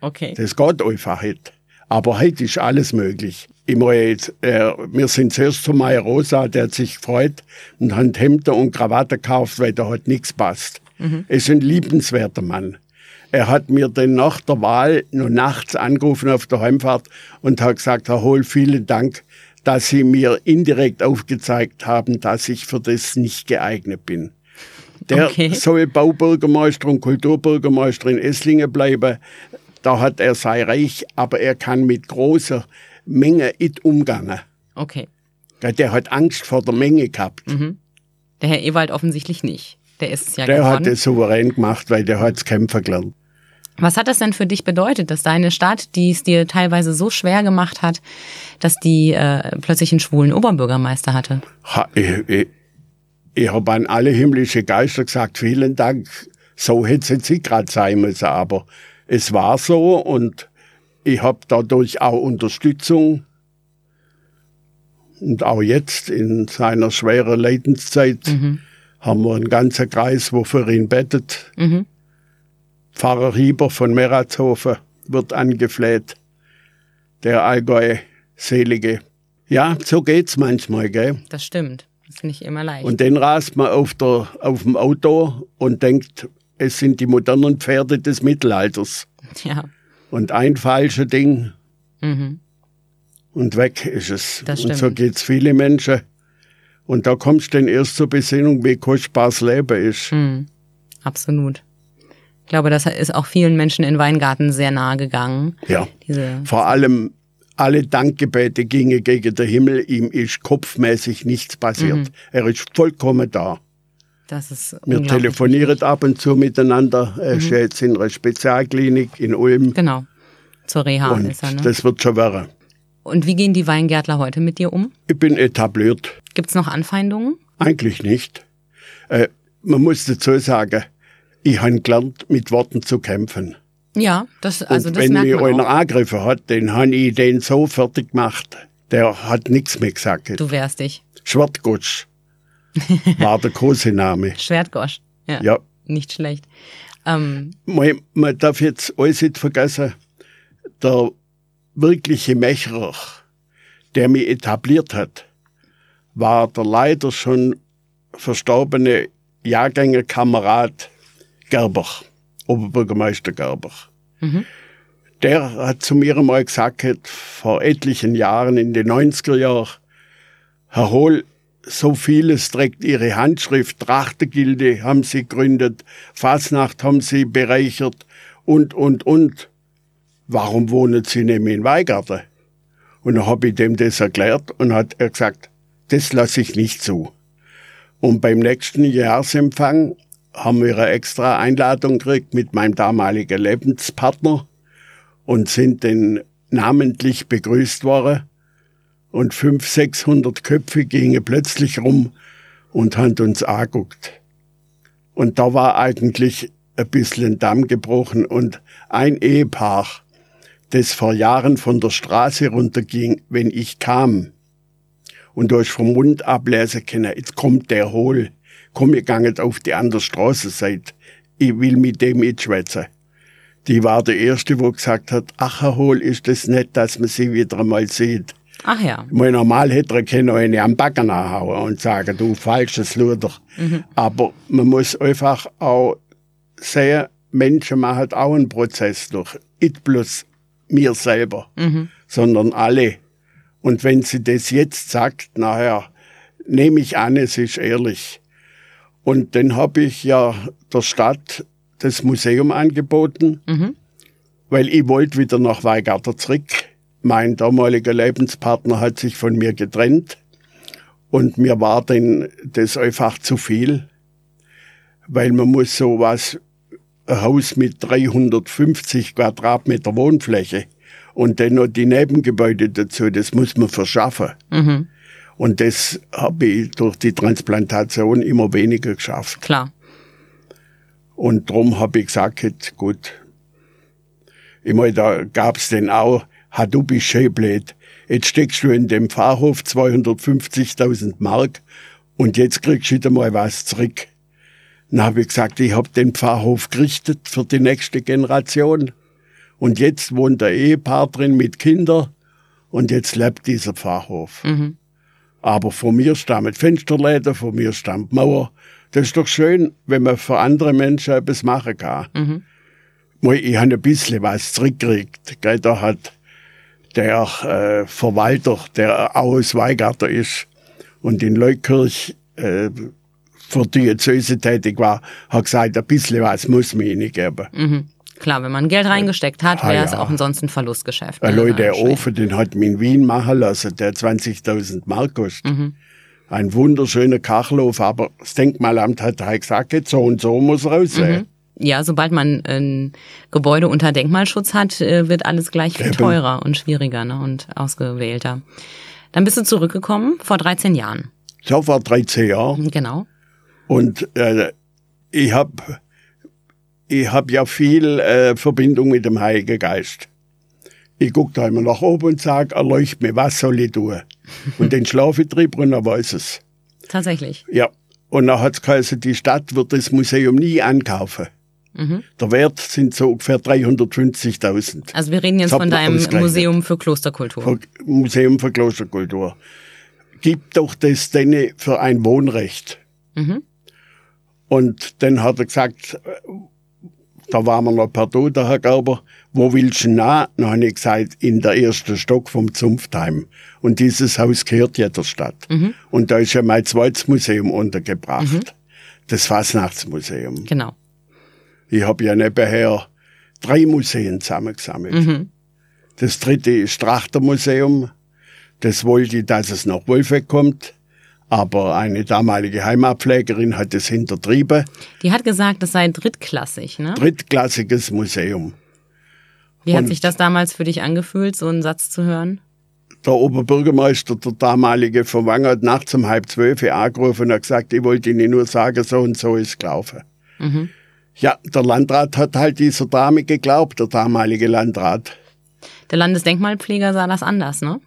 Okay. Das geht einfach nicht. Aber heute ist alles möglich. Ich jetzt, äh, wir sind zuerst zu Meier Rosa, der hat sich gefreut und hat Hemder und Krawatte gekauft, weil da hat nichts passt. Mhm. Er ist ein liebenswerter Mann. Er hat mir dann nach der Wahl noch nachts angerufen auf der Heimfahrt und hat gesagt, Herr Hohl, vielen Dank, dass Sie mir indirekt aufgezeigt haben, dass ich für das nicht geeignet bin. Der okay. soll Baubürgermeister und Kulturbürgermeister in Esslingen bleiben. Da hat er sein Reich, aber er kann mit großer Menge nicht umgehen. Okay. Der hat Angst vor der Menge gehabt. Mhm. Der Herr Ewald offensichtlich nicht. Der ist es ja Der geworden. hat es souverän gemacht, weil der hat kämpfen gelernt. Was hat das denn für dich bedeutet, dass deine Stadt, die es dir teilweise so schwer gemacht hat, dass die äh, plötzlich einen schwulen Oberbürgermeister hatte? Ha, ich ich, ich habe an alle himmlische Geister gesagt, vielen Dank. So hätte es jetzt gerade sein müssen, aber es war so und ich habe dadurch auch Unterstützung. Und auch jetzt in seiner schweren Leidenszeit mhm. haben wir einen ganzen Kreis, wo für ihn bettet. Mhm. Pfarrer Hieber von Meratshofen wird angefleht. Der Allgäu Selige. Ja, so geht's manchmal, gell? Das stimmt. Das ist nicht immer leicht. Und dann rast man auf, der, auf dem Auto und denkt, es sind die modernen Pferde des Mittelalters. Ja. Und ein falsches Ding mhm. und weg ist es. Das stimmt. Und so geht's viele Menschen. Und da kommst du dann erst zur Besinnung, wie kostbar das Leben ist. Mhm. Absolut. Ich glaube, das ist auch vielen Menschen in Weingarten sehr nahe gegangen. Ja. Diese Vor allem alle Dankgebete gingen gegen den Himmel. Ihm ist kopfmäßig nichts passiert. Mhm. Er ist vollkommen da. Das ist Wir telefonieren ab und zu miteinander. Er ist jetzt in einer Spezialklinik in Ulm. Genau. Zur Reha und ist er, ne? das wird schon werden. Und wie gehen die Weingärtler heute mit dir um? Ich bin etabliert. Gibt's noch Anfeindungen? Eigentlich nicht. Äh, man muss dazu sagen, ich habe gelernt, mit Worten zu kämpfen. Ja, das, also und das wenn merkt mich man einer auch. angegriffen hat, den habe ich den so fertig gemacht. Der hat nichts mehr gesagt. Du wehrst dich. Schwertgutsch war der große Name. Schwertgosch. Ja. Ja, Nicht schlecht. Ähm, man, man darf jetzt alles nicht vergessen, der wirkliche Mecherer, der mich etabliert hat, war der leider schon verstorbene Jahrgängerkamerad Gerber, Oberbürgermeister Gerber. Der hat zu mir einmal gesagt, vor etlichen Jahren, in den 90er Jahren, Herr Hohl, so vieles trägt Ihre Handschrift. Trachtergilde haben Sie gegründet, Fasnacht haben Sie bereichert und, und, und. Warum wohnen Sie nicht mehr in Weigarten? Und dann habe ich dem das erklärt und hat er gesagt, das lasse ich nicht zu. Und beim nächsten Jahresempfang haben wir eine extra Einladung gekriegt mit meinem damaligen Lebenspartner und sind dann namentlich begrüßt worden. Und fünf, sechshundert Köpfe gingen plötzlich rum und haben uns angeguckt. Und da war eigentlich ein bisschen Damm gebrochen und ein Ehepaar, das vor Jahren von der Straße runterging, wenn ich kam. Und ist vom Mund ablesen können, jetzt kommt der Hohl. Komm, ihr ganget auf die andere Straßenseite. Ich will mit dem mitschwätzen. Die war der Erste, wo gesagt hat, ach, Hohl, ist das nett, dass man sie wieder einmal sieht. Ach ja. Mal normal hätte er können eine am Backen anhauen und sagen, du falsches Luder. Aber man muss einfach auch sehen, Menschen machen auch einen Prozess durch. Nicht bloß mir selber, sondern alle. Und wenn sie das jetzt sagt, nachher nehme ich an, es ist ehrlich. Und dann habe ich ja der Stadt das Museum angeboten, weil ich wollte wieder nach Weigarten zurück. Mein damaliger Lebenspartner hat sich von mir getrennt und mir war dann das einfach zu viel, weil man muss sowas, ein Haus mit 350 Quadratmeter Wohnfläche und dann noch die Nebengebäude dazu, das muss man verschaffen. Und das habe ich durch die Transplantation immer weniger geschafft. Klar. Und drum habe ich gesagt, gut. Ich meine, da gab's denn auch, ha, du bist schön blöd. Jetzt steckst du in dem Pfarrhof 250.000 Mark und jetzt kriegst du wieder mal was zurück. Dann habe ich gesagt, ich habe den Pfarrhof gerichtet für die nächste Generation. Und jetzt wohnt der Ehepaar drin mit Kindern und jetzt lebt dieser Pfarrhof. Aber von mir stammt Fensterläden, von mir stammt Mauer. Das ist doch schön, wenn man für andere Menschen etwas machen kann. Mal, Ich habe ein bisschen was zurückgekriegt. Da hat der äh, Verwalter, der aus Weigarten ist und in Leukirch äh, für Diözese tätig war, hat gesagt, ein bisschen was muss man ihnen geben. Klar, wenn man Geld reingesteckt hat, Ah, wäre es ja. auch ansonsten ein Verlustgeschäft. Ne? Leute, der. Ofen, den hat man in Wien machen lassen, der 20.000 Mark kostet. Mhm. Ein wunderschöner Kachelofen, aber das Denkmalamt hat halt gesagt, jetzt so und so muss er aussehen. Ja, sobald man ein Gebäude unter Denkmalschutz hat, äh, wird alles gleich viel teurer und schwieriger ne? und ausgewählter. Dann bist du zurückgekommen vor 13 Jahren. So vor 13 Jahren. Genau. Und äh, ich hab ich hab ja viel äh, Verbindung mit dem Heiligen Geist. Ich guck da immer nach oben und sag, erleucht mir, was soll ich tun? Und dann schlafe ich drüber und dann weiß es. Tatsächlich. Ja. Und dann hat's geheißen, die Stadt wird das Museum nie ankaufen. Der Wert sind so ungefähr 350.000. Also wir reden jetzt von deinem. Museum für Klosterkultur. Ver- Museum für Klosterkultur. Gibt doch das denn für ein Wohnrecht. Und dann hat er gesagt, da waren wir noch Du, der Herr Gerber, wo willst du nah? Dann habe ich gesagt, in der ersten Stock vom Zunftheim. Und dieses Haus gehört ja der Stadt. Und da ist ja mein zweites Museum untergebracht. Das Fasnachtsmuseum. Genau. Ich habe ja nebenher drei Museen zusammengesammelt. Das dritte ist Trachtermuseum. Das wollte ich, dass es nach Wolfegg kommt. Aber eine damalige Heimatpflegerin hat es hintertrieben. Die hat gesagt, das sei drittklassig, ne? Drittklassiges Museum. Wie hat Und- sich das damals für dich angefühlt, so einen Satz zu hören? Der Oberbürgermeister, der damalige von Wang, hat nachts um halb zwölf angerufen und hat gesagt, ich wollte Ihnen nur sagen, so und so ist gelaufen. Ja, der Landrat hat halt dieser Dame geglaubt, der damalige Landrat. Der Landesdenkmalpfleger sah das anders, ne?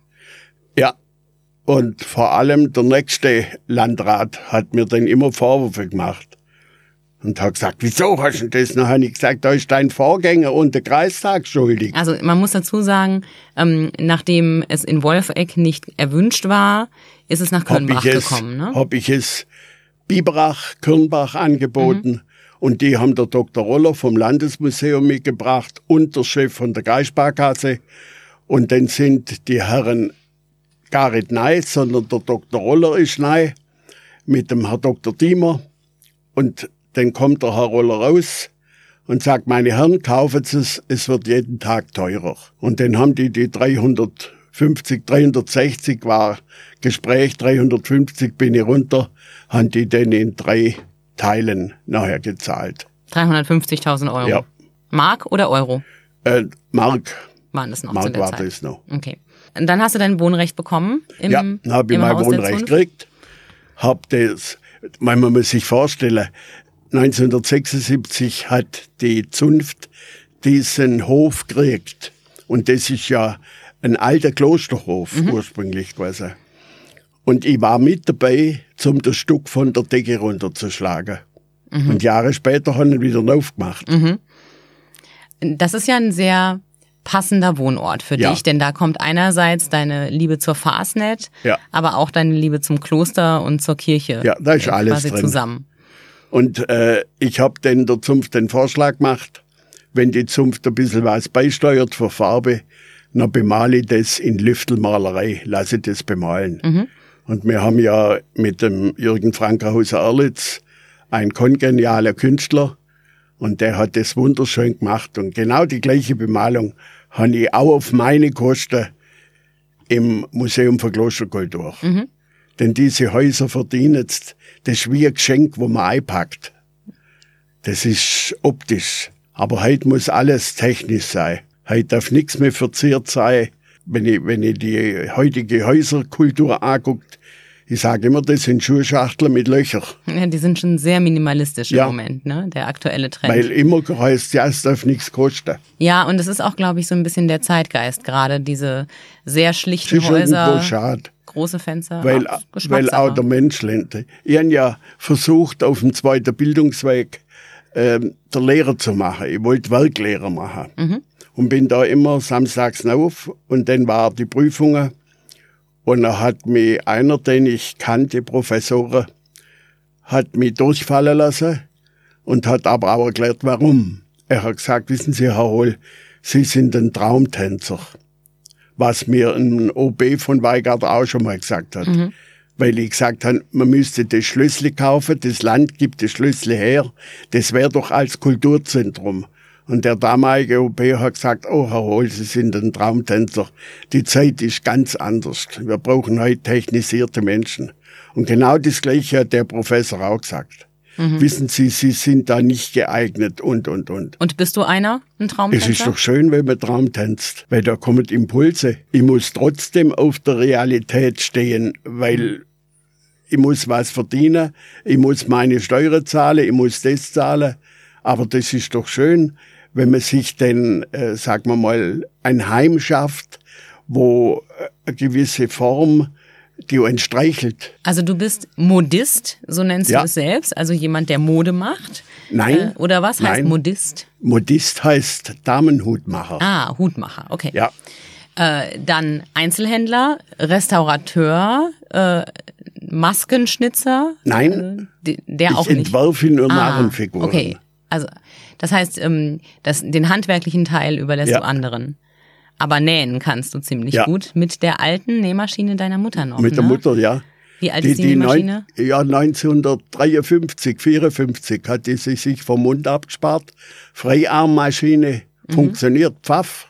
Ja. Und vor allem der nächste Landrat hat mir dann immer Vorwürfe gemacht. Und hat gesagt, wieso hast du das? Dann habe ich gesagt, da ist dein Vorgänger und der Kreistag schuldig. Also man muss dazu sagen, ähm, nachdem es in Wolfegg nicht erwünscht war, ist es nach Hab es, gekommen, ne? hab ich es Biberach, Kirnbach angeboten. Und die haben der Dr. Roller vom Landesmuseum mitgebracht und der Chef von der Geisparkasse. Und dann sind die Herren gar nicht neu, sondern der Dr. Roller ist neu mit dem Herr Dr. Diemer. Und dann kommt der Herr Roller raus und sagt, meine Herren, kaufen Sie es, es wird jeden Tag teurer. Und dann haben die die 350, 360 war Gespräch, 350 bin ich runter, haben die dann in drei Teilen nachher gezahlt. 350.000 Euro. Ja. Mark oder Euro Äh, Mark, waren das noch zu Mark der war Zeit? das noch. Okay. Und dann hast du dein Wohnrecht bekommen im, ja, dann habe ich mein Haus Wohnrecht gekriegt, hab das, man muss sich vorstellen, 1976 hat die Zunft diesen Hof gekriegt. Und das ist ja ein alter Klosterhof Mhm. ursprünglich gewesen. Und ich war mit dabei, zum das Stück von der Decke runterzuschlagen. Mhm. Und Jahre später haben wir wieder aufgemacht. Das ist ja ein sehr passender Wohnort für Ja. dich, denn da kommt einerseits deine Liebe zur Fastnet, Ja. aber auch deine Liebe zum Kloster und zur Kirche. Ja, da ist äh, alles quasi drin. zusammen. Und äh, ich habe dann der Zunft den Vorschlag gemacht, wenn die Zunft ein bisschen was beisteuert für Farbe, dann bemale ich das in Lüftelmalerei, lasse das bemalen. Und wir haben ja mit dem Jürgen Frankerhauser Erlitz einen kongenialer Künstler und der hat das wunderschön gemacht. Und genau die gleiche Bemalung habe ich auch auf meine Kosten im Museum für Klosterkultur. Denn diese Häuser verdienen jetzt das ist wie ein Geschenk, wo man einpackt. Das ist optisch. Aber heute muss alles technisch sein. Heute darf nichts mehr verziert sein. Wenn ich, wenn ich die heutige Häuserkultur anguckt, ich sage immer, das sind Schuhschachteln mit Löchern. Ja, die sind schon sehr minimalistisch Ja. im Moment, ne? Der aktuelle Trend. Weil immer heißt, ja, es darf nichts kosten. ja, und es ist auch, glaube ich, so ein bisschen der Zeitgeist gerade, diese sehr schlichten Häuser, schade. große Fenster. Weil, auch weil auch der Mensch lernt. Ich habe ja versucht, auf dem zweiten Bildungsweg ähm, der Lehrer zu machen. Ich wollte Werklehrer machen. Mhm. Und bin da immer samstags auf und dann war die Prüfungen. Und da hat mich einer, den ich kannte, Professor, hat mich durchfallen lassen und hat aber auch erklärt, warum. Er hat gesagt, wissen Sie, Herr Hohl, Sie sind ein Traumtänzer was mir ein OB von Weigart auch schon mal gesagt hat. Weil ich gesagt habe, man müsste das Schlüssel kaufen, das Land gibt das Schlüssel her, das wäre doch als Kulturzentrum. Und der damalige OB hat gesagt, oh Herr Hohl, Sie sind ein Traumtänzer. Die Zeit ist ganz anders. Wir brauchen heute technisierte Menschen. Und genau das Gleiche hat der Professor auch gesagt. Wissen Sie, Sie sind da nicht geeignet und, und, und. Und bist du einer, ein Es Traumtänzer? ist doch schön, wenn man Traum tanzt, weil da kommen Impulse. Ich muss trotzdem auf der Realität stehen, weil ich muss was verdienen, ich muss meine Steuern zahlen, ich muss das zahlen. Aber das ist doch schön, wenn man sich denn, äh, sagen wir mal, ein Heim schafft, wo äh, eine gewisse Form die einen streichelt. Also du bist Modist, so nennst Ja. du es selbst, also jemand, der Mode macht. Nein. Äh, oder was heißt Nein. Modist? Modist heißt Damenhutmacher. Ah, Hutmacher, okay. Ja. Äh, dann Einzelhändler, Restaurateur, äh, Maskenschnitzer. Nein. Äh, de- der Ich auch nicht. entwerfe nur Ah, Narrenfiguren. Okay, also das heißt, ähm, das, den handwerklichen Teil überlässt Ja. du anderen. Aber nähen kannst du ziemlich Ja. gut mit der alten Nähmaschine deiner Mutter noch. Mit der ne? Mutter, ja. Wie alt ist die Nähmaschine? neun- ja, 1953, 54 hat die sich sich vom Mund abgespart. Freiarmmaschine Mhm. funktioniert, pfaff.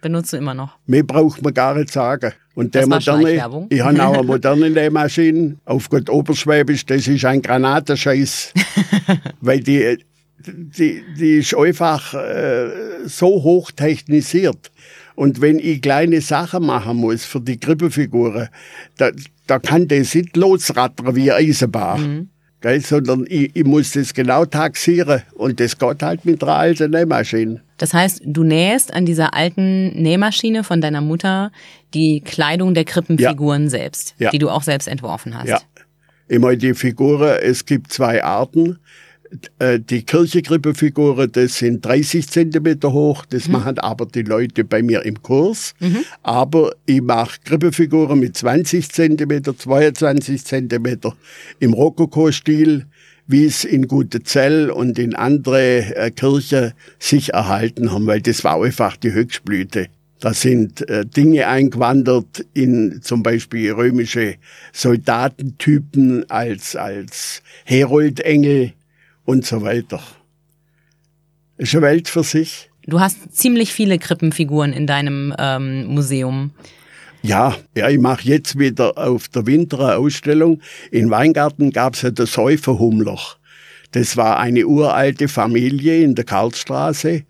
Benutzt du immer noch. Mehr braucht man gar nicht sagen. Und der moderne, ich habe auch eine moderne Nähmaschine, auf gut Oberschwäbisch, das ist ein Granatenscheiß. weil die, die, die ist einfach äh, so hoch technisiert. Und wenn ich kleine Sachen machen muss für die Krippefiguren, da, da kann das nicht losrattern wie Eisenbahn. Mhm. Gell, sondern ich, ich muss das genau taxieren und das geht halt mit einer alten Nähmaschine. Das heißt, du nähst an dieser alten Nähmaschine von deiner Mutter die Kleidung der Krippenfiguren ja. selbst, ja. die du auch selbst entworfen hast. Ja. Immer die Figuren, es gibt zwei Arten. Äh, die Kirchenkrippenfiguren, das sind 30 Zentimeter hoch, das mhm. machen aber die Leute bei mir im Kurs. Mhm. Aber ich mache Krippenfiguren mit 20 Zentimeter, 22 Zentimeter im Rokoko-Stil, wie es in Gutezell und in andere äh, Kirchen sich erhalten haben, weil das war einfach die Höchstblüte. Da sind äh, Dinge eingewandert in zum Beispiel römische Soldatentypen als, als Heroldengel und so weiter. Ist eine Welt für sich. Du hast ziemlich viele Krippenfiguren in deinem ähm, Museum. Ja, ja, ich mache jetzt wieder auf der Winter eine Ausstellung. In Weingarten gab es ja das Säuferhummler. Das war eine uralte Familie in der Karlstraße,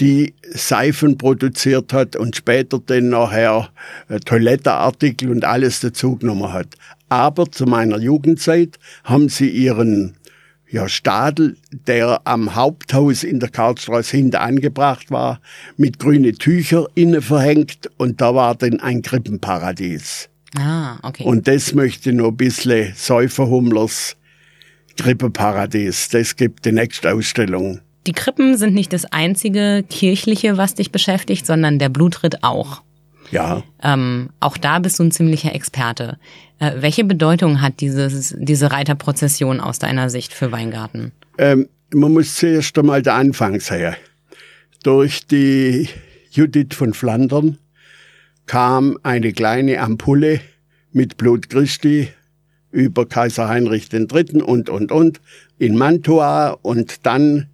die Seifen produziert hat und später dann nachher äh, Toilettenartikel und alles dazugenommen hat. Aber zu meiner Jugendzeit haben sie ihren ja, Stadel, der am Haupthaus in der Karlstraße hinten angebracht war, mit grüne Tücher innen verhängt und da war dann ein Krippenparadies. Ah, okay. Und das möchte noch ein bisschen Säuferhummlers Krippenparadies. Das gibt die nächste Ausstellung. Die Krippen sind nicht das einzige kirchliche, was dich beschäftigt, sondern der Blutritt auch. Ja. Ähm, auch da bist du ein ziemlicher Experte. Äh, welche Bedeutung hat dieses, diese Reiterprozession aus deiner Sicht für Weingarten? Ähm, man muss zuerst einmal der Anfang sehen. Durch die Judith von Flandern kam eine kleine Ampulle mit Blut Christi über Kaiser Heinrich III. und, und, und in Mantua und dann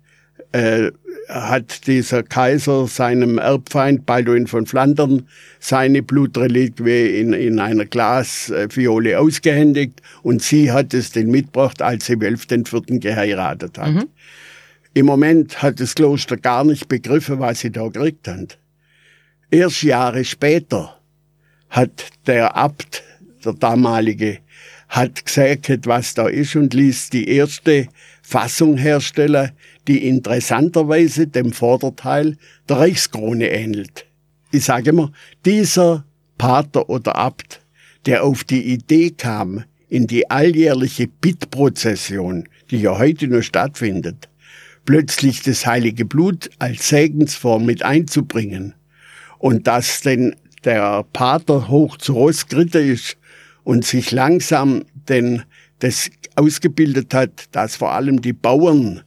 äh, hat dieser Kaiser seinem Erbfeind Balduin von Flandern seine Blutreliquie in, in einer Glasfiole ausgehändigt und sie hat es den mitgebracht, als sie Welf den Vierten geheiratet hat. Mhm. Im Moment hat das Kloster gar nicht begriffen, was sie da gekriegt hat. Erst Jahre später hat der Abt, der damalige, hat gesagt, was da ist und ließ die erste Fassung herstellen, die interessanterweise dem Vorderteil der Reichskrone ähnelt. Ich sage immer, dieser Pater oder Abt, der auf die Idee kam, in die alljährliche Bittprozession, die ja heute noch stattfindet, plötzlich das heilige Blut als Segensform mit einzubringen und dass denn der Pater hoch zu Ross geritten ist und sich langsam denn das ausgebildet hat, dass vor allem die Bauern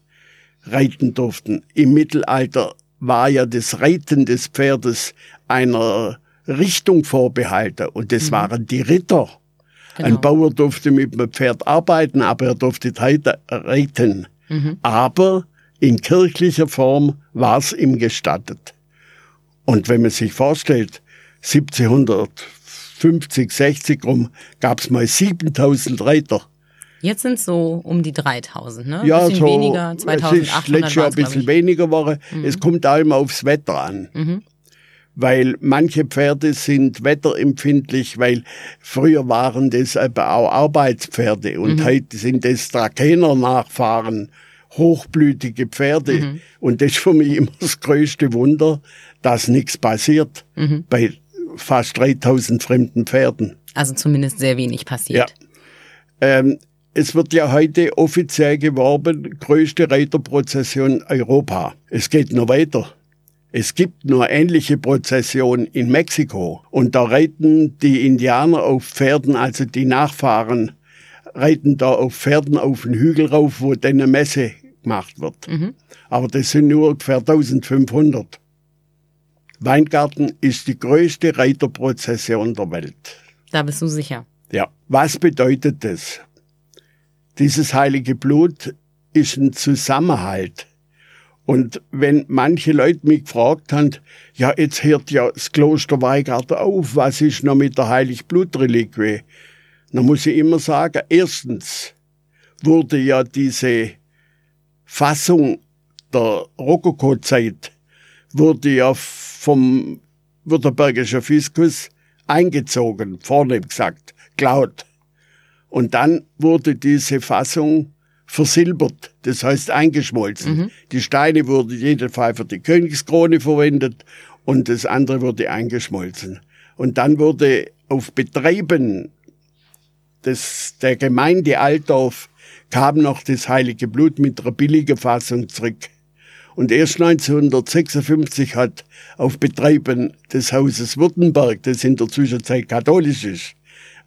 reiten durften. Im Mittelalter war ja das Reiten des Pferdes einer Richtung vorbehalten und das mhm. waren die Ritter. Genau. Ein Bauer durfte mit dem Pferd arbeiten, aber er durfte reiten. Mhm. Aber in kirchlicher Form war es ihm gestattet. Und wenn man sich vorstellt, 1750, 60 rum gab es mal 7000 Reiter. Jetzt sind es so um die 3000, ne? Ja, bisschen so. weniger, 2800 es ist letztes Jahr ein bisschen weniger Woche. Mhm. Es kommt auch immer aufs Wetter an. Mhm. Weil manche Pferde sind wetterempfindlich, weil früher waren das aber auch Arbeitspferde und mhm. heute sind das Trakener Nachfahren, hochblütige Pferde. Mhm. Und das ist für mich immer das größte Wunder, dass nichts passiert mhm. bei fast 3000 fremden Pferden. Also zumindest sehr wenig passiert. Ja. Ähm, es wird ja heute offiziell geworben, größte Reiterprozession Europa. Es geht noch weiter. Es gibt nur ähnliche Prozessionen in Mexiko. Und da reiten die Indianer auf Pferden, also die Nachfahren, reiten da auf Pferden auf den Hügel rauf, wo dann eine Messe gemacht wird. Mhm. Aber das sind nur ungefähr 1500. Weingarten ist die größte Reiterprozession der Welt. Da bist du sicher. Ja. Was bedeutet das? Dieses heilige Blut ist ein Zusammenhalt. Und wenn manche Leute mich gefragt haben, ja, jetzt hört ja das Kloster Weigarten auf, was ist noch mit der Heiligblutreliquie? Dann muss ich immer sagen, erstens wurde ja diese Fassung der Rokoko-Zeit wurde ja vom württembergischen Fiskus eingezogen, vornehm gesagt, klaut. Und dann wurde diese Fassung versilbert, das heißt eingeschmolzen. Mhm. Die Steine wurden jeden Fall für die Königskrone verwendet und das andere wurde eingeschmolzen. Und dann wurde auf Betreiben des, der Gemeinde Altdorf kam noch das Heilige Blut mit einer billigen Fassung zurück. Und erst 1956 hat auf Betreiben des Hauses Württemberg, das in der Zwischenzeit katholisch ist,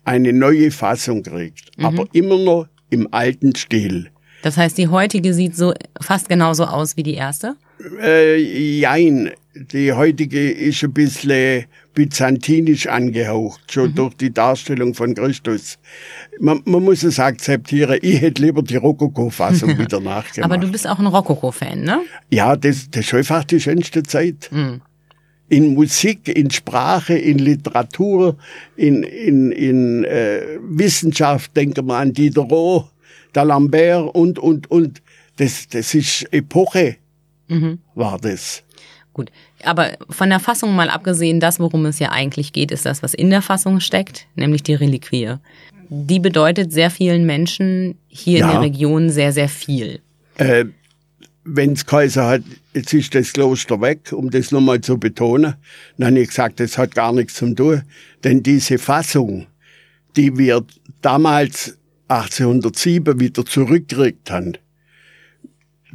eine neue Fassung gekriegt. Mhm. Aber immer noch im alten Stil. Das heißt, die heutige sieht so fast genauso aus wie die erste? Äh, jein. Die heutige ist ein bisschen byzantinisch angehaucht, schon mhm. durch die Darstellung von Christus. Man, man, muss es akzeptieren, ich hätte lieber die Rokoko-Fassung wieder nachgemacht. Aber du bist auch ein Rokoko-Fan, ne? Ja, das, das ist einfach die schönste Zeit. Mhm. In Musik, in Sprache, in Literatur, in, in, in äh, Wissenschaft, denken wir an Diderot, D'Alembert und, und, und. Das, das ist Epoche, mhm. war das. Gut, aber von der Fassung mal abgesehen, das, worum es ja eigentlich geht, ist das, was in der Fassung steckt, nämlich die Reliquie. Die bedeutet sehr vielen Menschen hier ja. in der Region sehr, sehr viel. Äh, wenn's Kaiser hat, jetzt ist das Kloster weg, um das nochmal zu betonen, dann habe ich gesagt, das hat gar nichts zu tun, denn diese Fassung, die wir damals 1807 wieder zurückgekriegt haben,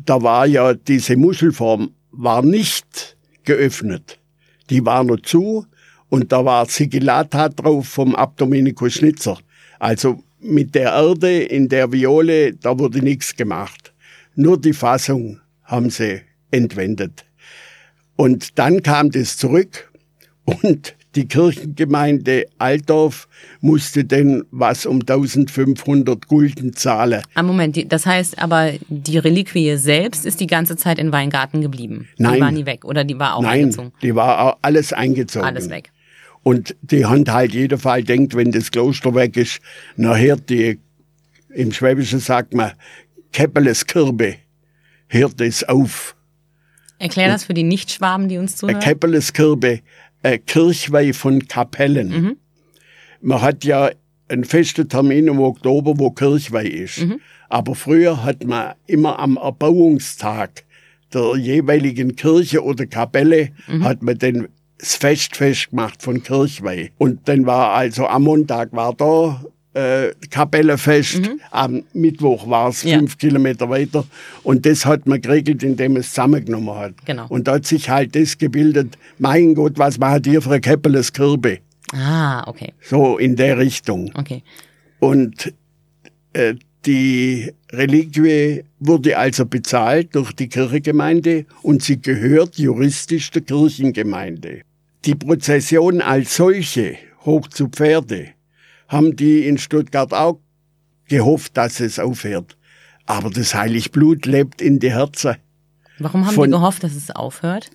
da war ja diese Muschelform war nicht geöffnet. Die war noch zu und da war Sigillata drauf vom Abdominikus Schnitzer. Also mit der Erde in der Viole, da wurde nichts gemacht. Nur die Fassung haben sie entwendet. Und dann kam das zurück und die Kirchengemeinde Altdorf musste denn was um 1500 Gulden zahlen. Ah, Moment, das heißt aber, die Reliquie selbst ist die ganze Zeit in Weingarten geblieben? Nein. Die war nie weg oder die war auch Nein, eingezogen? die war alles eingezogen. Alles weg. Und die Hand halt jeder Fall denkt, wenn das Kloster weg ist, nachher die, im Schwäbischen sagt man, Keppeleskirbe, hört es auf. Erklär das für die Nichtschwaben, die uns zuhören. Keppeleskirbe äh, Kirchweih von Kapellen. Mhm. Man hat ja einen festen Termin im Oktober, wo Kirchweih ist. Mhm. Aber früher hat man immer am Erbauungstag der jeweiligen Kirche oder Kapelle mhm. hat man den das Fest festgemacht von Kirchweih. Und dann war also am Montag war da äh, Kapellefest. Mhm. Am Mittwoch war es ja. fünf Kilometer weiter. Und das hat man geregelt, indem es zusammengenommen hat. Genau. Und da hat sich halt das gebildet, mein Gott, was macht ihr für ein Kapelles Kirbe? Ah, okay. So in der Richtung. Okay. Und äh, die Reliquie wurde also bezahlt durch die Kirchengemeinde und sie gehört juristisch der Kirchengemeinde. Die Prozession als solche, hoch zu Pferde, haben die in Stuttgart auch gehofft, dass es aufhört. Aber das Heiligblut lebt in die Herzen. Warum haben Von, die gehofft, dass es aufhört?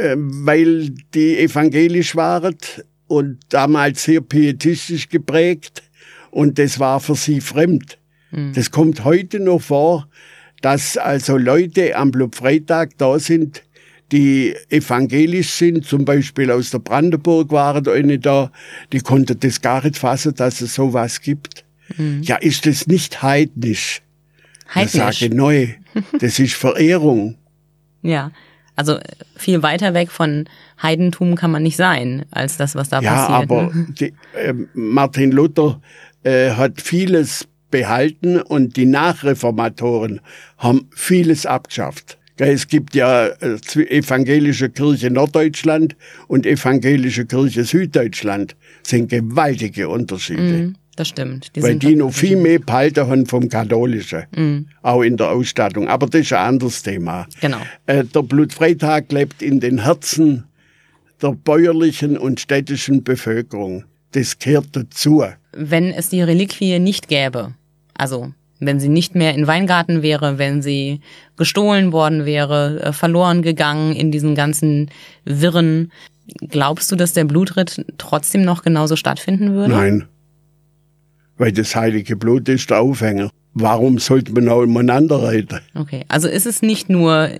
Äh, weil die evangelisch waren und damals sehr pietistisch geprägt und das war für sie fremd. Mhm. Das kommt heute noch vor, dass also Leute am Blutfreitag da sind, die evangelisch sind, zum Beispiel aus der Brandenburg waren eine da, die konnten das gar nicht fassen, dass es sowas gibt. Mhm. Ja, ist das nicht heidnisch? Heidnisch? Ich sage neu, das ist Verehrung. ja, also viel weiter weg von Heidentum kann man nicht sein, als das, was da ja, passiert. Ja, aber ne? die, äh, Martin Luther äh, hat vieles behalten und die Nachreformatoren haben vieles abgeschafft. Es gibt ja äh, evangelische Kirche Norddeutschland und evangelische Kirche Süddeutschland. Das sind gewaltige Unterschiede. Mm, das stimmt. Die Weil die noch viel mehr behalten haben vom Katholischen. Mm. Auch in der Ausstattung. Aber das ist ein anderes Thema. Genau. Äh, der Blutfreitag lebt in den Herzen der bäuerlichen und städtischen Bevölkerung. Das gehört dazu. Wenn es die Reliquie nicht gäbe, also wenn sie nicht mehr in Weingarten wäre, wenn sie gestohlen worden wäre, äh, verloren gegangen in diesen ganzen Wirren. Glaubst du, dass der Blutritt trotzdem noch genauso stattfinden würde? Nein. Weil das heilige Blut ist der Aufhänger. Warum sollte man auch umeinander reden? Okay, also ist es nicht nur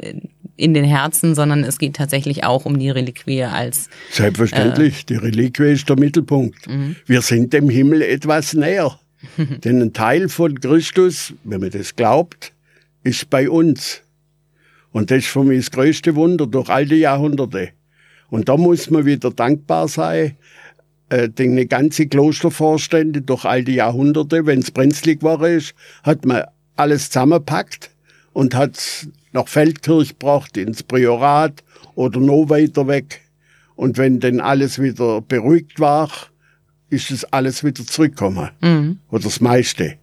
in den Herzen, sondern es geht tatsächlich auch um die Reliquie als. Selbstverständlich, äh, die Reliquie ist der Mittelpunkt. Mhm. Wir sind dem Himmel etwas näher. Denn ein Teil von Christus, wenn man das glaubt, ist bei uns. Und das ist für mich das größte Wunder durch all die Jahrhunderte. Und da muss man wieder dankbar sein, äh, den ganze Klostervorstände durch all die Jahrhunderte, wenn es brenzlig war, ist, hat man alles zusammengepackt und hat nach Feldkirch gebracht, ins Priorat oder noch weiter weg. Und wenn dann alles wieder beruhigt war, ist es alles wieder zurückgekommen. Mhm. Oder das meiste.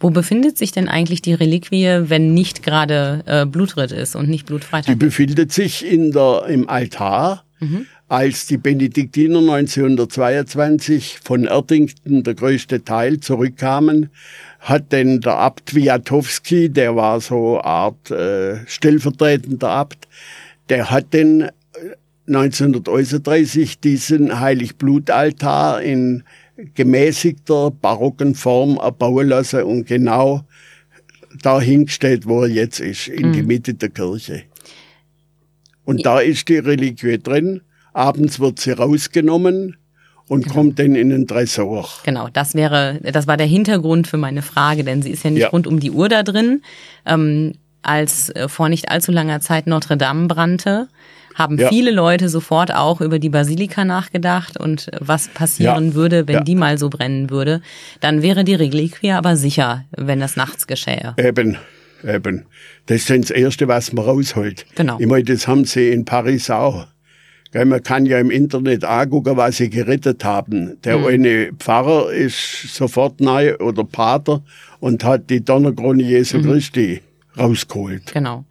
Wo befindet sich denn eigentlich die Reliquie, wenn nicht gerade äh, Blutritt ist und nicht Blutfreitag? Die befindet sich in der, im Altar. Mhm. Als die Benediktiner 1922 von Erdington, der größte Teil, zurückkamen, hat denn der Abt Wiatowski, der war so Art äh, stellvertretender Abt, der hat denn 1931 diesen Heiligblutaltar in gemäßigter barocken Form erbauen lassen und genau dahingestellt, wo er jetzt ist, in mhm. die Mitte der Kirche. Und da ist die Reliquie drin. Abends wird sie rausgenommen und genau. kommt dann in den Tresor. Genau, das wäre, das war der Hintergrund für meine Frage, denn sie ist ja nicht ja. rund um die Uhr da drin. Ähm, als äh, vor nicht allzu langer Zeit Notre Dame brannte, haben ja. viele Leute sofort auch über die Basilika nachgedacht und was passieren ja. würde, wenn ja. die mal so brennen würde. Dann wäre die Reliquie aber sicher, wenn das nachts geschähe. Eben, eben. Das ist das Erste, was man rausholt. Genau. Ich meine, das haben sie in Paris auch. Man kann ja im Internet angucken, was sie gerettet haben. Der mhm. eine Pfarrer ist sofort neu oder Pater und hat die Donnerkrone Jesu mhm. Christi rausgeholt. Genau.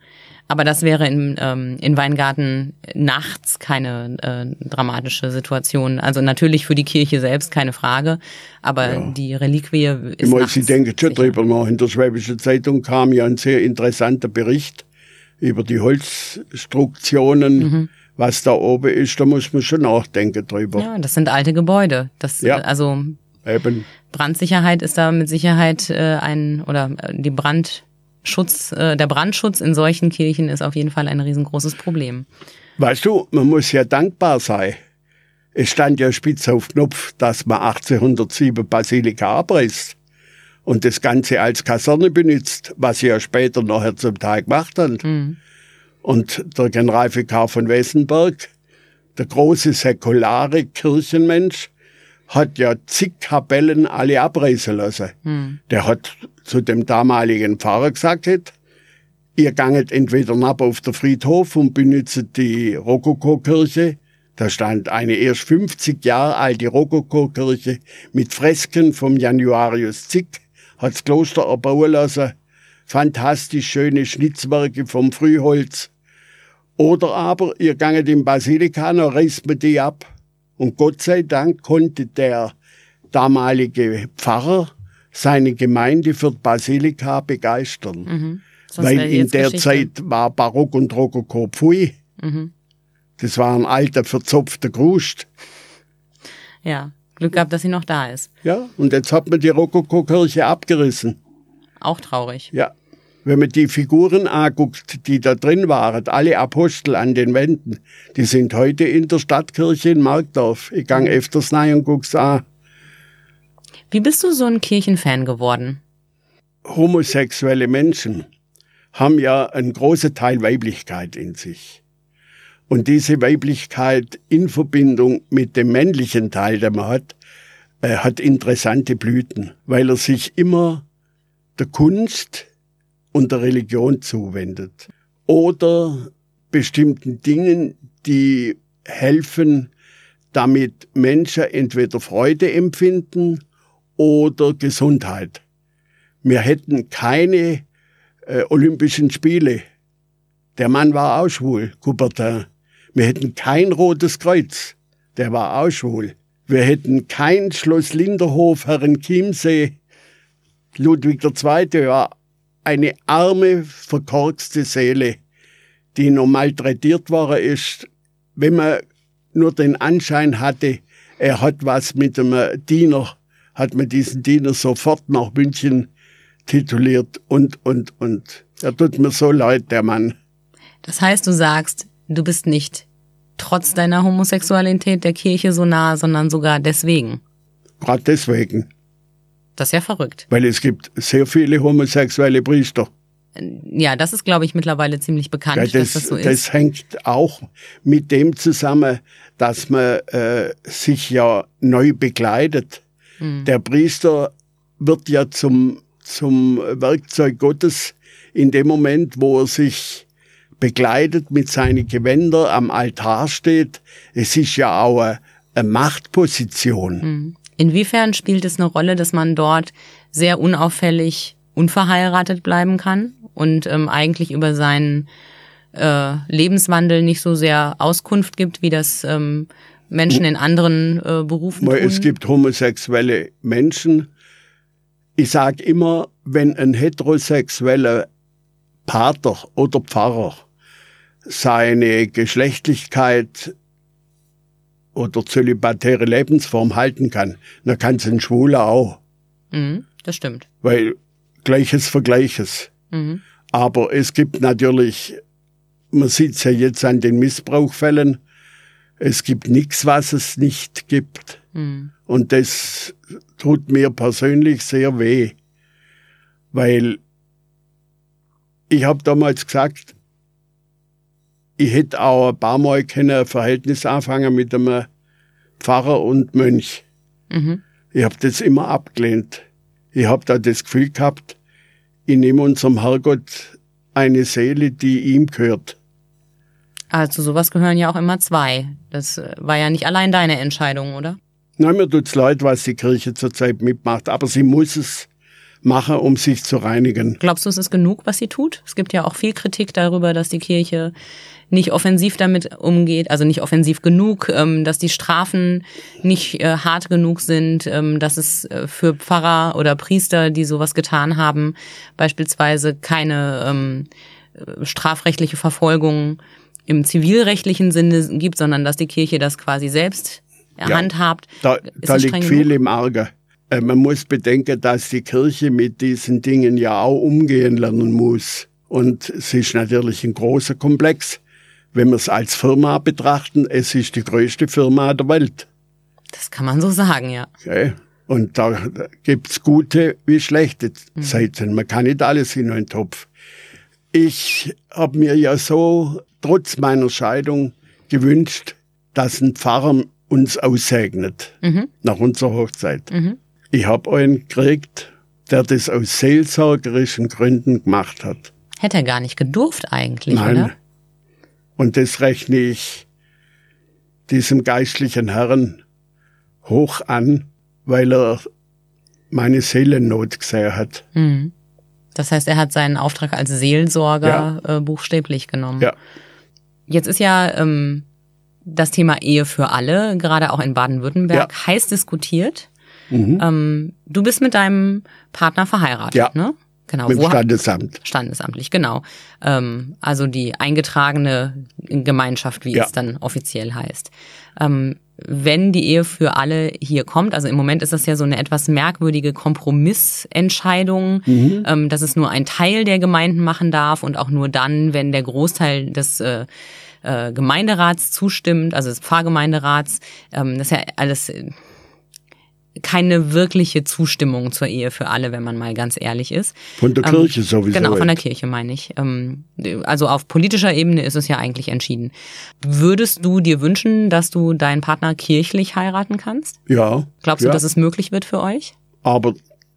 Aber das wäre in, ähm, in Weingarten nachts keine äh, dramatische Situation. Also natürlich für die Kirche selbst keine Frage, aber ja. die Reliquie ist. Ich meine, Sie denken schon drüber nach. In der Schwäbischen Zeitung kam ja ein sehr interessanter Bericht über die Holzstruktionen. Mhm. Was da oben ist, da muss man schon nachdenken drüber. Ja, das sind alte Gebäude. Das, ja. also Eben. Brandsicherheit ist da mit Sicherheit äh, ein oder äh, die Brand Schutz, äh, der Brandschutz in solchen Kirchen ist auf jeden Fall ein riesengroßes Problem. Weißt du, man muss ja dankbar sein. Es stand ja spitz auf Knopf, dass man 1807 Basilika abreißt und das Ganze als Kaserne benutzt, was sie ja später nachher zum Teil gemacht haben. Mhm. Und der Generalvikar von Wesenberg, der große säkulare Kirchenmensch, hat ja zig Kapellen alle abreißen lassen. Mhm. Der hat zu dem damaligen Pfarrer gesagt hat, ihr ganget entweder ab auf der Friedhof und benutzt die Rokokokirche. Da stand eine erst 50 Jahre alte Rokokokirche mit Fresken vom Januarius Zick, hat's Kloster erbauen lassen. Fantastisch schöne Schnitzwerke vom Frühholz. Oder aber ihr ganget im Basilika, dann reißt man die ab. Und Gott sei Dank konnte der damalige Pfarrer seine Gemeinde für die Basilika begeistern. Mhm. Weil in der Geschichte. Zeit war Barock und Rokoko pfui. Mhm. Das war ein alter, verzopfter Krust. Ja, Glück gehabt, dass sie noch da ist. Ja, und jetzt hat man die Rokoko-Kirche abgerissen. Auch traurig. Ja. Wenn man die Figuren anguckt, die da drin waren, alle Apostel an den Wänden, die sind heute in der Stadtkirche in Markdorf. Ich gang mhm. öfters rein und guck's an. Wie bist du so ein Kirchenfan geworden? Homosexuelle Menschen haben ja einen großen Teil Weiblichkeit in sich. Und diese Weiblichkeit in Verbindung mit dem männlichen Teil, den man hat, äh, hat interessante Blüten, weil er sich immer der Kunst und der Religion zuwendet. Oder bestimmten Dingen, die helfen, damit Menschen entweder Freude empfinden oder Gesundheit. Wir hätten keine äh, Olympischen Spiele. Der Mann war auch schwul, Coubertin. Wir hätten kein Rotes Kreuz. Der war auch schwul. Wir hätten kein Schloss Linderhof, Herren Chiemsee. Ludwig II. war eine arme, verkorkste Seele, die noch malträtiert worden ist, wenn man nur den Anschein hatte, er hat was mit einem Diener, hat man diesen Diener sofort nach München tituliert und, und, und. Er tut mir so leid, der Mann. Das heißt, du sagst, du bist nicht trotz deiner Homosexualität der Kirche so nah, sondern sogar deswegen. Gerade deswegen. Das ist ja verrückt. Weil es gibt sehr viele homosexuelle Priester. Ja, das ist, glaube ich, mittlerweile ziemlich bekannt, ja, das, dass das so ist. Das hängt auch mit dem zusammen, dass man äh, sich ja neu bekleidet. Mhm. Der Priester wird ja zum, zum Werkzeug Gottes in dem Moment, wo er sich bekleidet mit seinen Gewändern am Altar steht. Es ist ja auch eine, eine Machtposition. Mhm. Inwiefern spielt es eine Rolle, dass man dort sehr unauffällig unverheiratet bleiben kann und ähm, eigentlich über seinen äh, Lebenswandel nicht so sehr Auskunft gibt, wie das ähm, Menschen in anderen äh, Berufen tun? Es gibt homosexuelle Menschen. Ich sage immer, wenn ein heterosexueller Pater oder Pfarrer seine Geschlechtlichkeit oder zölibatäre Lebensform halten kann, dann kann es ein Schwuler auch. Mhm, das stimmt. Weil Gleiches für Gleiches. Mhm. Aber es gibt natürlich, man sieht es ja jetzt an den Missbrauchfällen, es gibt nichts, was es nicht gibt. Mhm. Und das tut mir persönlich sehr weh. Weil ich habe damals gesagt, ich hätte auch ein paar Mal ein Verhältnis anfangen mit einem Pfarrer und Mönch. Mhm. Ich habe das immer abgelehnt. Ich habe da das Gefühl gehabt, ich nehme unserem Herrgott eine Seele, die ihm gehört. Also sowas gehören ja auch immer zwei. Das äh, war ja nicht allein deine Entscheidung, oder? Nein, mir tut's leid, was die Kirche zurzeit mitmacht, aber sie muss es machen, um sich zu reinigen. Glaubst du, es ist genug, was sie tut? Es gibt ja auch viel Kritik darüber, dass die Kirche nicht offensiv damit umgeht, also nicht offensiv genug, ähm, dass die Strafen nicht äh, hart genug sind, ähm, dass es äh, für Pfarrer oder Priester, die sowas getan haben, beispielsweise keine ähm, strafrechtliche Verfolgung im zivilrechtlichen Sinne gibt, sondern dass die Kirche das quasi selbst ja, handhabt. Da, da liegt viel im Arge. Äh, man muss bedenken, dass die Kirche mit diesen Dingen ja auch umgehen lernen muss. Und es ist natürlich ein großer Komplex wenn wir es als Firma betrachten, es ist die größte Firma der Welt. Das kann man so sagen, ja. Okay. Und da gibt's gute wie schlechte mhm. Seiten. Man kann nicht alles in einen Topf. Ich habe mir ja so trotz meiner Scheidung gewünscht, dass ein Pfarrer uns aussegnet mhm. nach unserer Hochzeit. Mhm. Ich habe einen gekriegt, der das aus seelsorgerischen Gründen gemacht hat. Hätte er gar nicht gedurft eigentlich, Nein. oder? Und das rechne ich diesem geistlichen Herrn hoch an, weil er meine Seelennot gesehen hat. Mhm. Das heißt, er hat seinen Auftrag als Seelsorger ja. äh, buchstäblich genommen. Ja. Jetzt ist ja ähm, das Thema Ehe für alle, gerade auch in Baden-Württemberg, ja. heiß diskutiert. Mhm. Ähm, du bist mit deinem Partner verheiratet, ja. ne? Genau. Mit dem Standesamt. Standesamtlich, genau. Ähm, also die eingetragene Gemeinschaft, wie ja. es dann offiziell heißt. Ähm, wenn die Ehe für alle hier kommt, also im Moment ist das ja so eine etwas merkwürdige Kompromissentscheidung, mhm. ähm, dass es nur ein Teil der Gemeinden machen darf und auch nur dann, wenn der Großteil des äh, äh, Gemeinderats zustimmt, also des Pfarrgemeinderats. Ähm, das ist ja alles keine wirkliche Zustimmung zur Ehe für alle, wenn man mal ganz ehrlich ist. Von der Kirche ähm, sowieso. Genau, von der Kirche meine ich. Ähm, also auf politischer Ebene ist es ja eigentlich entschieden. Würdest du dir wünschen, dass du deinen Partner kirchlich heiraten kannst? Ja. Glaubst ja. du, dass es möglich wird für euch? Aber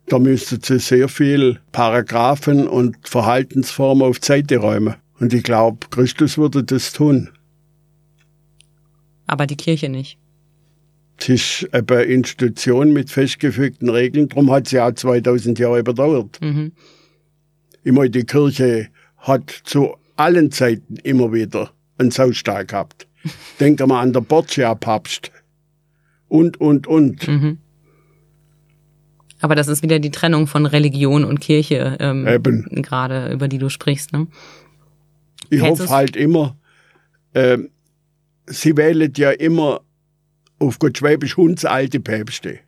da müsstet ihr sehr viel Paragraphen und Verhaltensformen auf Seite räumen. Und ich glaube, Christus würde das tun. Aber die Kirche nicht. Ist eine Institution mit festgefügten Regeln, darum hat sie auch 2000 Jahre überdauert. Mhm. Ich meine, die Kirche hat zu allen Zeiten immer wieder einen Saustall gehabt. Denken wir an der Borgia-Papst. Und, und, und. Mhm. Aber das ist wieder die Trennung von Religion und Kirche, ähm, gerade über die du sprichst. Ne? Ich hoffe halt immer, äh, sie wählen ja immer auf Gott Schwäbisch alte Päpste.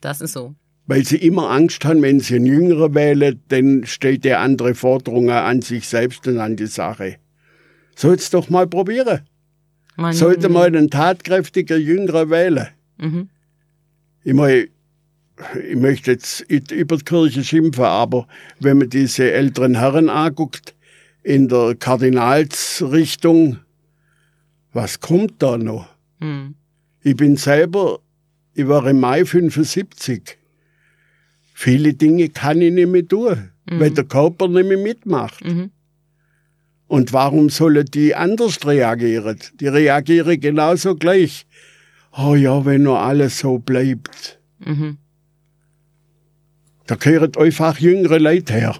Das ist so. Weil sie immer Angst haben, wenn sie einen Jüngeren wählen, dann stellt der andere Forderungen an sich selbst und an die Sache. Soll's doch mal probieren. Man, Sollte mal einen tatkräftiger Jüngerer wählen. Mhm. Ich meine, ich möchte jetzt über die Kirche schimpfen, aber wenn man diese älteren Herren anguckt, in der Kardinalsrichtung, was kommt da noch? Mhm. Ich bin selber, ich war im Mai 75. Viele Dinge kann ich nicht mehr tun, mhm. weil der Körper nicht mehr mitmacht. Mhm. Und warum sollen die anders reagieren? Die reagieren genauso gleich. Oh ja, wenn nur alles so bleibt. Mhm. Da gehören einfach jüngere Leute her.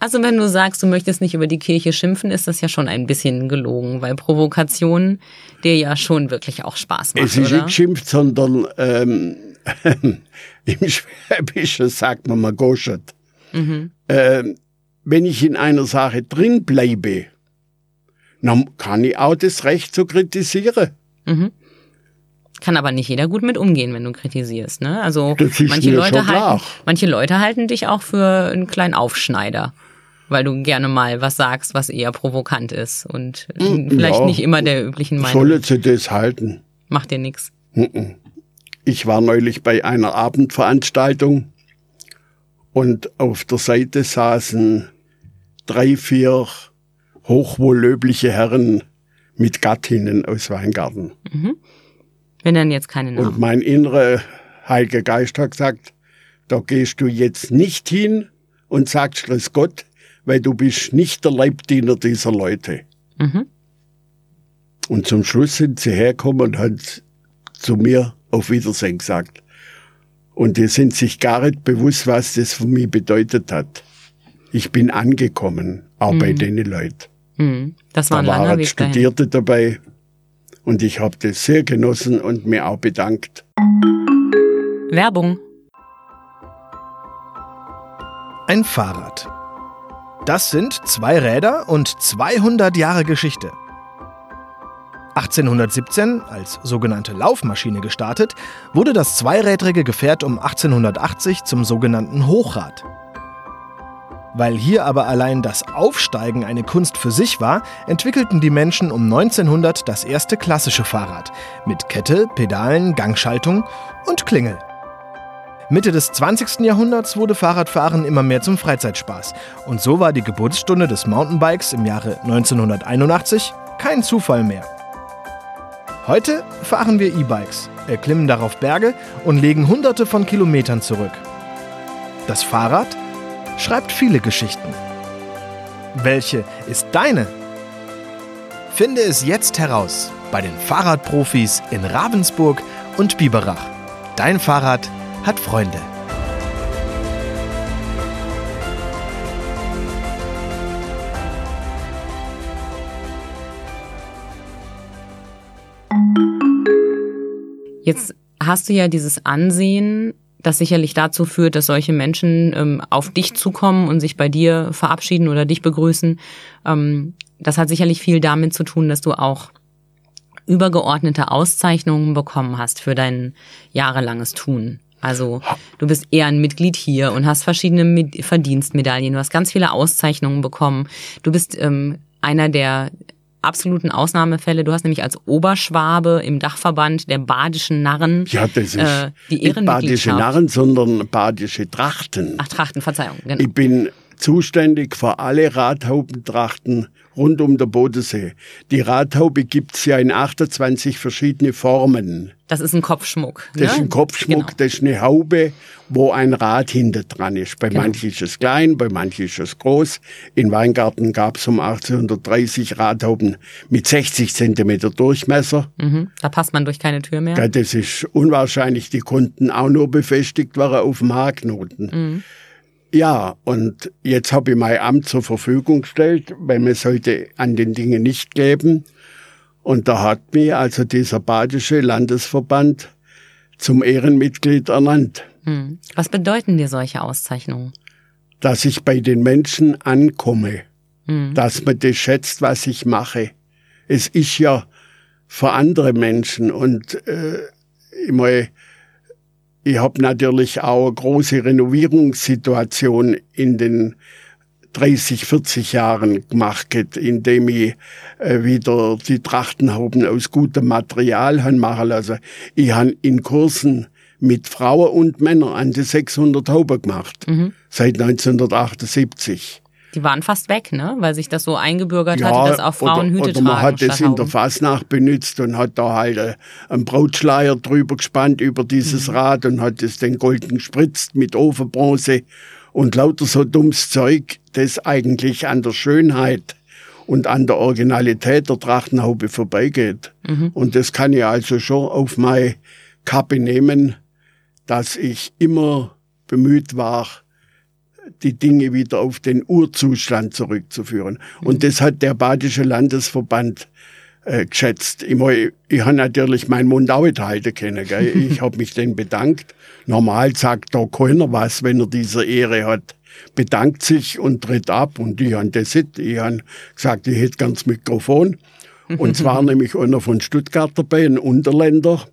Also wenn du sagst, du möchtest nicht über die Kirche schimpfen, ist das ja schon ein bisschen gelogen, weil Provokation dir ja schon wirklich auch Spaß macht. Es ist oder? nicht geschimpft, sondern ähm, im Schwäbischen sagt man mal goschert. Mhm. Ähm, wenn ich in einer Sache drin bleibe, dann kann ich auch das Recht zu kritisieren. Mhm. Kann aber nicht jeder gut mit umgehen, wenn du kritisierst. Ne? Also manche Leute, halten, manche Leute halten dich auch für einen kleinen Aufschneider weil du gerne mal was sagst, was eher provokant ist und hm, vielleicht ja, nicht immer der üblichen Meinung. Solle sie das halten? Macht dir nichts. Ich war neulich bei einer Abendveranstaltung und auf der Seite saßen drei, vier hochwohllöbliche Herren mit Gattinnen aus Weingarten. Mhm. Wenn dann jetzt keine Namen. Und mein innerer Heiliger Geist hat gesagt, da gehst du jetzt nicht hin und sagst, Grüß Gott, weil du bist nicht der Leibdiener dieser Leute. Mhm. Und zum Schluss sind sie hergekommen und haben zu mir auf Wiedersehen gesagt. Und die sind sich gar nicht bewusst, was das für mich bedeutet hat. Ich bin angekommen, auch mhm. bei den Leuten. Mhm. Das war ein da langer waren Studierte dahin. dabei und ich habe das sehr genossen und mir auch bedankt. Werbung. Ein Fahrrad. Das sind zwei Räder und 200 Jahre Geschichte. 1817, als sogenannte Laufmaschine gestartet, wurde das zweirädrige Gefährt um 1880 zum sogenannten Hochrad. Weil hier aber allein das Aufsteigen eine Kunst für sich war, entwickelten die Menschen um 1900 das erste klassische Fahrrad mit Kette, Pedalen, Gangschaltung und Klingel. Mitte des 20. Jahrhunderts wurde Fahrradfahren immer mehr zum Freizeitspaß. Und so war die Geburtsstunde des Mountainbikes im Jahre 1981 kein Zufall mehr. Heute fahren wir E-Bikes, erklimmen darauf Berge und legen hunderte von Kilometern zurück. Das Fahrrad schreibt viele Geschichten. Welche ist deine? Finde es jetzt heraus bei den Fahrradprofis in Ravensburg und Biberach. Dein Fahrrad hat Freunde. Jetzt hast du ja dieses Ansehen, das sicherlich dazu führt, dass solche Menschen ähm, auf dich zukommen und sich bei dir verabschieden oder dich begrüßen. Ähm, das hat sicherlich viel damit zu tun, dass du auch übergeordnete Auszeichnungen bekommen hast für dein jahrelanges Tun. Also du bist eher ein Mitglied hier und hast verschiedene Verdienstmedaillen. Du hast ganz viele Auszeichnungen bekommen. Du bist ähm, einer der absoluten Ausnahmefälle. Du hast nämlich als Oberschwabe im Dachverband der badischen Narren ja, das ist äh, die nicht badische Narren, sondern badische Trachten. Ach, Trachten, Verzeihung. Genau. Ich bin zuständig für alle Rathaubentrachten rund um der Bodensee. Die Radhaube gibt's ja in 28 verschiedene Formen. Das ist ein Kopfschmuck. Ne? Das ist ein Kopfschmuck, genau. das ist eine Haube, wo ein Rad hinter dran ist. Bei genau. manchen ist es klein, bei manchen ist es groß. In Weingarten gab's um 1830 Radhauben mit 60 Zentimeter Durchmesser. Mhm. Da passt man durch keine Tür mehr. Das ist unwahrscheinlich. Die konnten auch nur befestigt werden auf dem Haarknoten. Mhm. Ja, und jetzt habe ich mein Amt zur Verfügung gestellt, weil man sollte an den Dingen nicht geben. Und da hat mir also dieser badische Landesverband zum Ehrenmitglied ernannt. Hm. Was bedeuten dir solche Auszeichnungen? Dass ich bei den Menschen ankomme, hm. dass man das schätzt, was ich mache. Es ist ja für andere Menschen und äh, ich, mein, ich habe natürlich auch eine große Renovierungssituation in den 30, 40 Jahren gemacht, indem ich äh, wieder die Trachtenhauben aus gutem Material han machen lassen. Ich han in Kursen mit Frauen und Männern an die 600 Hauben gemacht, mhm. seit 1978. Die waren fast weg, ne? Weil sich das so eingebürgert ja, hatte, dass auch Frauen oder, Hüte oder man hat es in der Fasnacht benutzt und hat da halt äh, einen Brautschleier drüber gespannt über dieses mhm. Rad und hat es den golden gespritzt mit Ofenbronze und lauter so dummes Zeug, das eigentlich an der Schönheit und an der Originalität der Trachtenhaube vorbeigeht. Mhm. Und das kann ich also schon auf meine Kappe nehmen, dass ich immer bemüht war, die Dinge wieder auf den Urzustand zurückzuführen. Mhm. Und das hat der Badische Landesverband äh, geschätzt. Ich, mein, ich habe natürlich meinen Mund auch nicht halten können. Gell? Ich habe mich dann bedankt. Normal sagt da keiner was, wenn er diese Ehre hat. Bedankt sich und tritt ab. Und ich habe das nicht. Ich habe gesagt, ich hätte ganz Mikrofon. Und zwar nämlich einer von Stuttgart dabei, ein Unterländer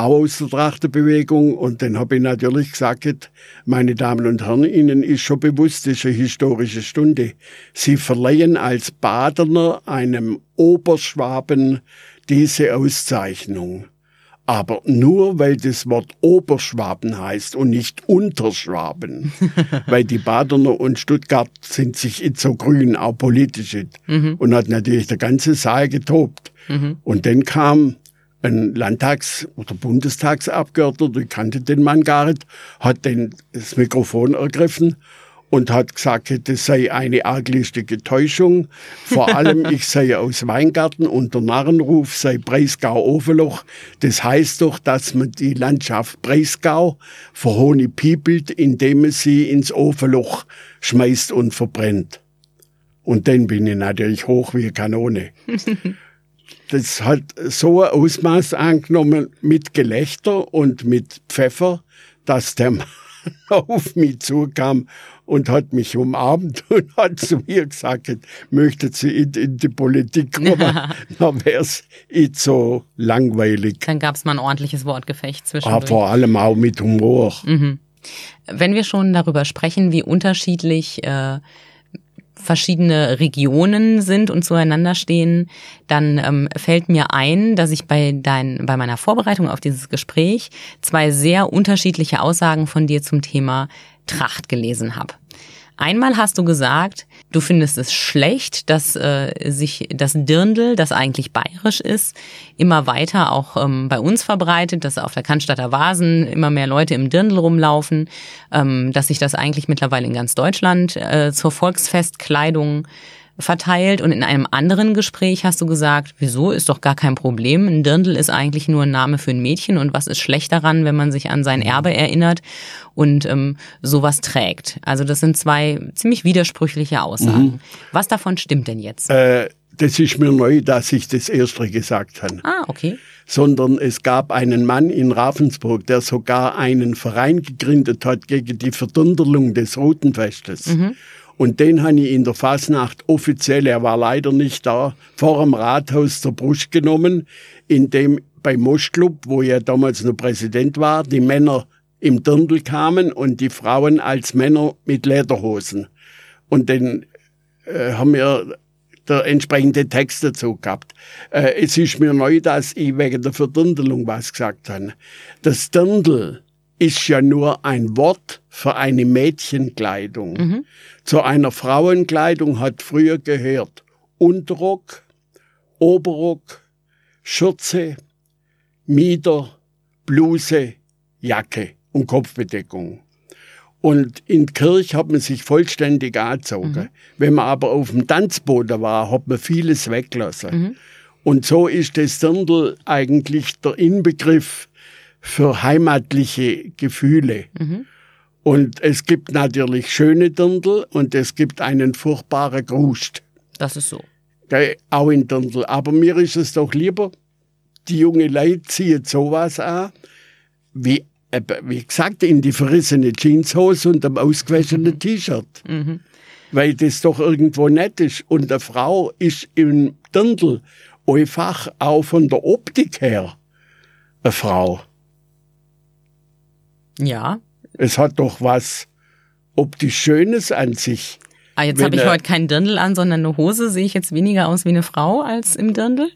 auch aus der Trachtenbewegung. Und dann habe ich natürlich gesagt, meine Damen und Herren, Ihnen ist schon bewusst, das ist eine historische Stunde. Sie verleihen als Badener einem Oberschwaben diese Auszeichnung. Aber nur weil das Wort Oberschwaben heißt und nicht Unterschwaben. weil die Badener und Stuttgart sind sich so grün, auch politisch. Mhm. Und hat natürlich der ganze Saal getobt. Mhm. Und dann kam ein Landtags- oder Bundestagsabgeordneter, ich kannte den Mann gar nicht, hat den, das Mikrofon ergriffen und hat gesagt, das sei eine arglistige Täuschung. Vor allem, ich sei aus Weingarten und der Narrenruf sei Breisgau-Oferloch. Das heißt doch, dass man die Landschaft Breisgau verhonipiepelt, indem man sie ins Oferloch schmeißt und verbrennt. Und dann bin ich natürlich hoch wie Kanone. das hat so ein Ausmaß angenommen mit Gelächter und mit Pfeffer, dass der Mann auf mich zukam und hat mich umarmt und hat zu mir gesagt, möchtet Sie in, in die Politik kommen, dann wäre es nicht so langweilig. Dann gab es mal ein ordentliches Wortgefecht zwischen. Aber vor allem auch mit Humor. Mhm. Wenn wir schon darüber sprechen, wie unterschiedlich äh, verschiedene Regionen sind und zueinander stehen, dann ähm, fällt mir ein, dass ich bei dein, bei meiner Vorbereitung auf dieses Gespräch zwei sehr unterschiedliche Aussagen von dir zum Thema Tracht gelesen habe. Einmal hast du gesagt, du findest es schlecht, dass äh, sich das Dirndl, das eigentlich bayerisch ist, immer weiter auch ähm, bei uns verbreitet, dass auf der Cannstatter Vasen immer mehr Leute im Dirndl rumlaufen, ähm, dass sich das eigentlich mittlerweile in ganz Deutschland äh, zur Volksfestkleidung verteilt und in einem anderen Gespräch hast du gesagt, wieso ist doch gar kein Problem. Ein Dirndl ist eigentlich nur ein Name für ein Mädchen und was ist schlecht daran, wenn man sich an sein Erbe erinnert und ähm, sowas trägt. Also das sind zwei ziemlich widersprüchliche Aussagen. Mhm. Was davon stimmt denn jetzt? Äh, das ist mir neu, dass ich das erste gesagt habe. Ah, okay. Sondern es gab einen Mann in Ravensburg, der sogar einen Verein gegründet hat gegen die Verdunderlung des Rotenfestes. Mhm. Und den habe ich in der Fasnacht offiziell, er war leider nicht da, vor dem Rathaus zur Brust genommen, in dem beim Moschclub, wo er damals noch Präsident war, die Männer im Dirndl kamen und die Frauen als Männer mit Lederhosen. Und dann äh, haben wir der entsprechende Text dazu gehabt. Äh, es ist mir neu, dass ich wegen der Verdundelung was gesagt habe. Das Dirndl ist ja nur ein Wort für eine Mädchenkleidung. Mhm. Zu einer Frauenkleidung hat früher gehört Unterrock, Oberrock, Schürze, Mieder, Bluse, Jacke und Kopfbedeckung. Und in Kirch hat man sich vollständig angezogen. Mhm. Wenn man aber auf dem Tanzboden war, hat man vieles weggelassen. Mhm. Und so ist das Dirndl eigentlich der Inbegriff für heimatliche Gefühle. Mhm. Und es gibt natürlich schöne Dirndl und es gibt einen furchtbaren Grust. Das ist so. Auch in Dirndl. Aber mir ist es doch lieber, die junge Leute ziehen sowas an, wie äh, wie gesagt, in die verrissene Jeanshose und am ausgewaschenen T-Shirt. Mhm. Weil das doch irgendwo nett ist. Und eine Frau ist im Dirndl einfach auch von der Optik her eine Frau. Ja. Es hat doch was optisch Schönes an sich. Ah, jetzt habe ich heute keinen Dirndl an, sondern eine Hose. Sehe ich jetzt weniger aus wie eine Frau als im Dirndl?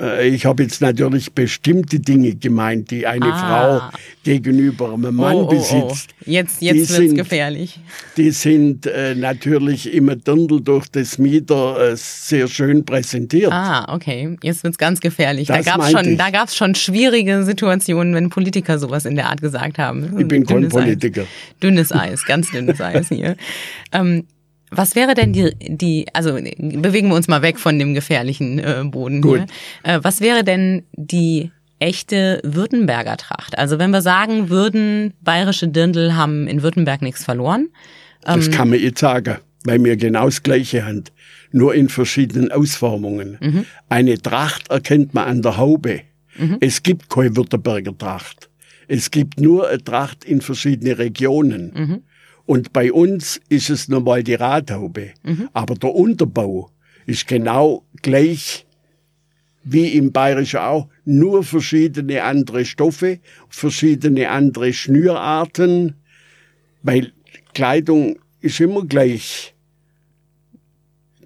Äh, Ich habe jetzt natürlich bestimmte Dinge gemeint, die eine Ah. Frau gegenüber einem Mann oh, oh, oh. besitzt. Jetzt, Die jetzt wird's sind- gefährlich. Die sind äh, natürlich im Dirndl durch das Mieder äh, sehr schön präsentiert. Ah, okay. Jetzt wird's ganz gefährlich. Das da gab's meinte schon, ich. da gab's schon schwierige Situationen, wenn Politiker sowas in der Art gesagt haben. ich bin kein Dünnes Politiker. Eis. Dünnes Eis, ganz dünnes Eis hier. Ähm, was wäre denn die, die, also bewegen wir uns mal weg von dem gefährlichen äh, Boden Gut. hier. Äh, was wäre denn die echte Württemberger Tracht? Also wenn wir sagen würden, bayerische Dirndl haben in Württemberg nichts verloren. Ähm, Das kann man jetzt sagen, weil wir genau das Gleiche haben, nur in verschiedenen Ausformungen. Mhm. Eine Tracht erkennt man an der Haube. Es gibt keine Württemberger Tracht. Es gibt nur eine Tracht in verschiedene Regionen. Mhm. Und bei uns ist es normal die Radhaube. Mhm. Aber der Unterbau ist genau gleich wie im Bayerischen auch, nur verschiedene andere Stoffe, verschiedene andere Schnürarten, weil Kleidung ist immer gleich.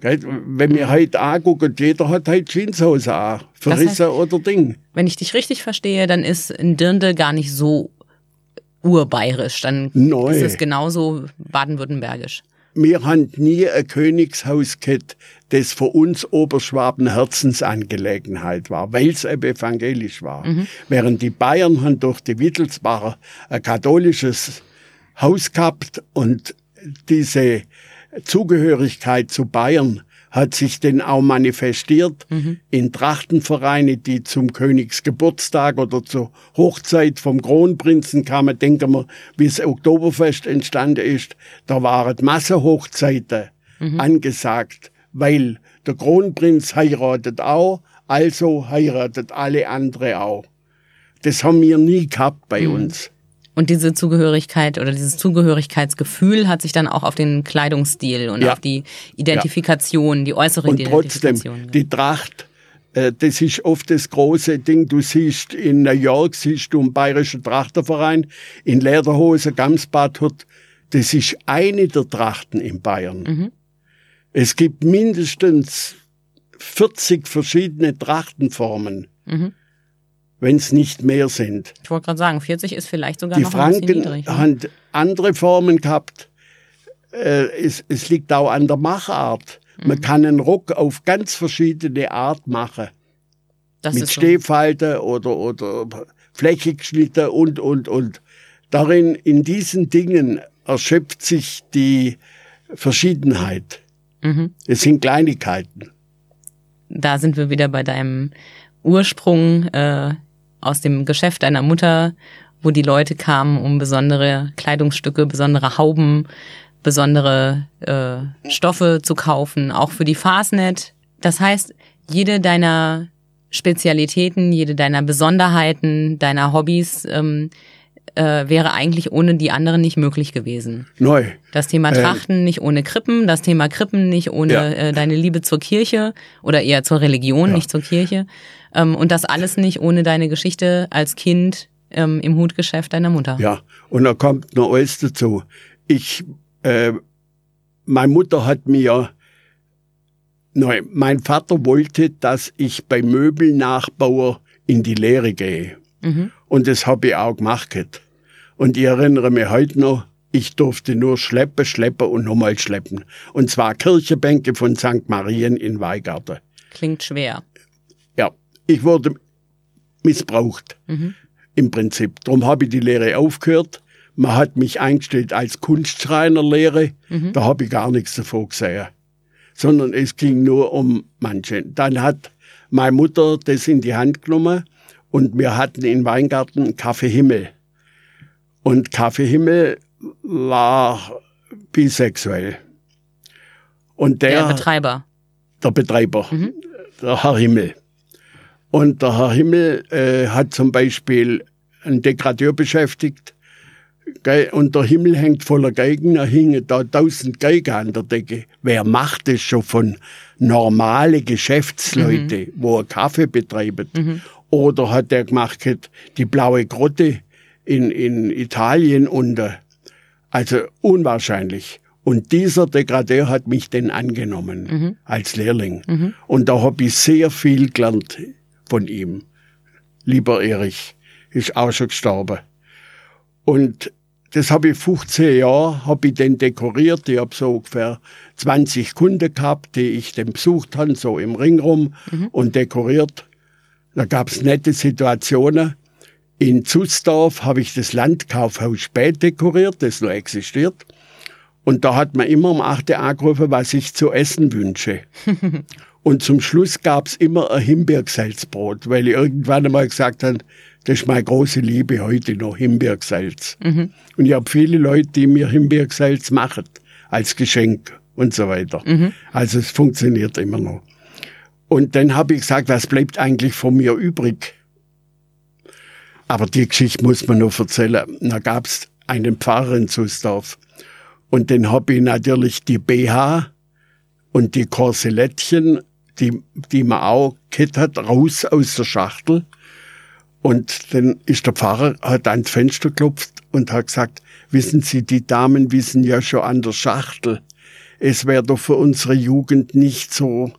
Wenn wir heute angucken, jeder hat heute Jeanshose an, verrissen heißt- oder Ding. Wenn ich dich richtig verstehe, dann ist ein Dirndl gar nicht so urbayerisch. Dann Neu. ist es genauso baden-württembergisch. Wir haben nie ein Königshaus gehabt, das für uns Oberschwaben Herzensangelegenheit war, weil es evangelisch war. Während die Bayern haben durch die Wittelsbacher ein katholisches Haus gehabt und diese Zugehörigkeit zu Bayern hat sich denn auch manifestiert in Trachtenvereine, die zum Königsgeburtstag oder zur Hochzeit vom Kronprinzen kamen. Denken wir, wie das Oktoberfest entstanden ist. Da waren Massenhochzeiten angesagt, weil der Kronprinz heiratet auch, also heiratet alle andere auch. Das haben wir nie gehabt bei uns. Und diese Zugehörigkeit oder dieses Zugehörigkeitsgefühl hat sich dann auch auf den Kleidungsstil und Ja. auf die Identifikation, die äußere Und trotzdem, Identifikation. die Tracht, äh, das ist oft das große Ding. Du siehst in New York, siehst du einen bayerischen Trachterverein, in Lederhose, Gamsbad hat, das ist eine der Trachten in Bayern. Mhm. Es gibt mindestens 40 verschiedene Trachtenformen, Mhm. Wenn es nicht mehr sind. ich wollte gerade sagen, 40 ist vielleicht sogar Die noch ein bisschen Franken niedrig. ne? haben andere Formen gehabt. Äh, es, es liegt auch an der Machart. Mhm. Man kann einen Rock auf ganz verschiedene Art machen. Das mit so. Stehfalten oder, oder flächig geschnitten und, und, und. Darin, in diesen Dingen erschöpft sich die Verschiedenheit. Mhm. Es sind Kleinigkeiten. Da sind wir wieder bei deinem Ursprung äh, aus dem Geschäft deiner Mutter, wo die Leute kamen, um besondere Kleidungsstücke, besondere Hauben, besondere äh, Stoffe zu kaufen, auch für die Fastnet. Das heißt, jede deiner Spezialitäten, jede deiner Besonderheiten, deiner Hobbys ähm, äh, wäre eigentlich ohne die anderen nicht möglich gewesen. Neu. Das Thema Ähm. Trachten nicht ohne Krippen, das Thema Krippen nicht ohne Ja. äh, deine Liebe zur Kirche oder eher zur Religion, Ja. nicht zur Kirche. Ähm, und das alles nicht ohne deine Geschichte als Kind ähm, im Hutgeschäft deiner Mutter. Ja, und da kommt noch alles dazu. Ich, äh, meine Mutter hat mir, nein, mein Vater wollte, dass ich bei Möbelnachbauer in die Lehre gehe. Mhm. Und das habe ich auch gemacht. Und ich erinnere mich heute noch, ich durfte nur schleppen, schleppen und nochmal schleppen. Und zwar Kirchenbänke von St. Marien in Weigarten. Klingt schwer. Ich wurde missbraucht Mhm. im Prinzip. Darum habe ich die Lehre aufgehört. Man hat mich eingestellt als Kunstschreinerlehre. Mhm. Da habe ich gar nichts davon gesehen. Sondern es ging nur um manche. Dann hat meine Mutter das in die Hand genommen und wir hatten in Weingarten Kaffee Himmel. Und Kaffee Himmel war bisexuell. Und Der, der, Betreiber. der Betreiber, Mhm. der Herr Himmel. Und der Herr Himmel äh, hat zum Beispiel einen Degradeur beschäftigt. Und der Himmel hängt voller Geigen, da hingen da tausend Geigen an der Decke. Wer macht das schon von normale Geschäftsleute, mhm. wo er Kaffee betreibt? Mhm. Oder hat er gemacht die blaue Grotte in, in Italien unter? Also unwahrscheinlich. Und dieser Degradeur hat mich denn angenommen mhm. als Lehrling. Mhm. Und da habe ich sehr viel gelernt von ihm. Lieber Erich, ist auch schon gestorben. Und das habe ich 15 Jahre, habe ich den dekoriert. Ich habe so ungefähr 20 Kunden gehabt, die ich dann besucht habe, so im Ring rum mhm. und dekoriert. Da gab es nette Situationen. In Zusdorf habe ich das Landkaufhaus Spät dekoriert, das noch existiert. Und da hat man immer um 8 Uhr angerufen, was ich zu essen wünsche. und zum Schluss gab's immer ein Himbeersalzbrot, weil ich irgendwann einmal gesagt habe, das ist meine große Liebe heute noch, Himbeersalz. Mhm. Und ich habe viele Leute, die mir Himbeersalz machen, als Geschenk und so weiter. Mhm. Also es funktioniert immer noch. Und dann habe ich gesagt, was bleibt eigentlich von mir übrig? Aber die Geschichte muss man noch erzählen. Da gab's einen Pfarrer in Zusdorf, und dann habe ich natürlich die BH und die Korselettchen, die, die man auch hat, raus aus der Schachtel. Und dann ist der Pfarrer, hat ans Fenster geklopft und hat gesagt, wissen Sie, die Damen wissen ja schon an der Schachtel. Es wäre doch für unsere Jugend nicht so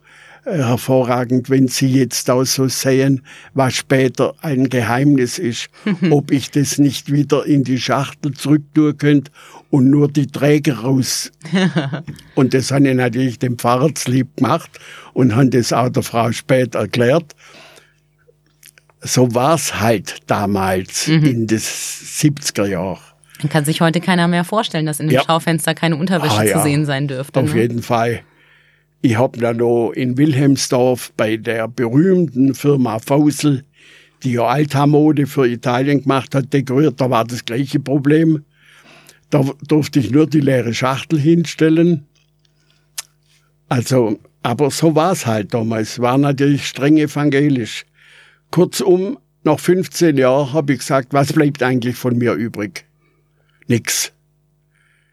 äh, hervorragend, wenn Sie jetzt auch so sehen, was später ein Geheimnis ist, ob ich das nicht wieder in die Schachtel zurücktun könnte und nur die Träger raus. und das habe ich natürlich dem Pfarrer lieb gemacht und habe das auch der Frau später erklärt. So war es halt damals mhm. in den 70er Jahren. Dann kann sich heute keiner mehr vorstellen, dass in dem ja. Schaufenster keine Unterwäsche ah, ja. zu sehen sein dürfte. Auf ne? jeden Fall. Ich habe dann noch in Wilhelmsdorf bei der berühmten Firma Fausel, die ja Altamode für Italien gemacht hat, dekoriert. Da war das gleiche Problem. Da durfte ich nur die leere Schachtel hinstellen. Also, aber so war es halt damals. War natürlich streng evangelisch. Kurzum, nach 15 Jahren habe ich gesagt, was bleibt eigentlich von mir übrig? Nix.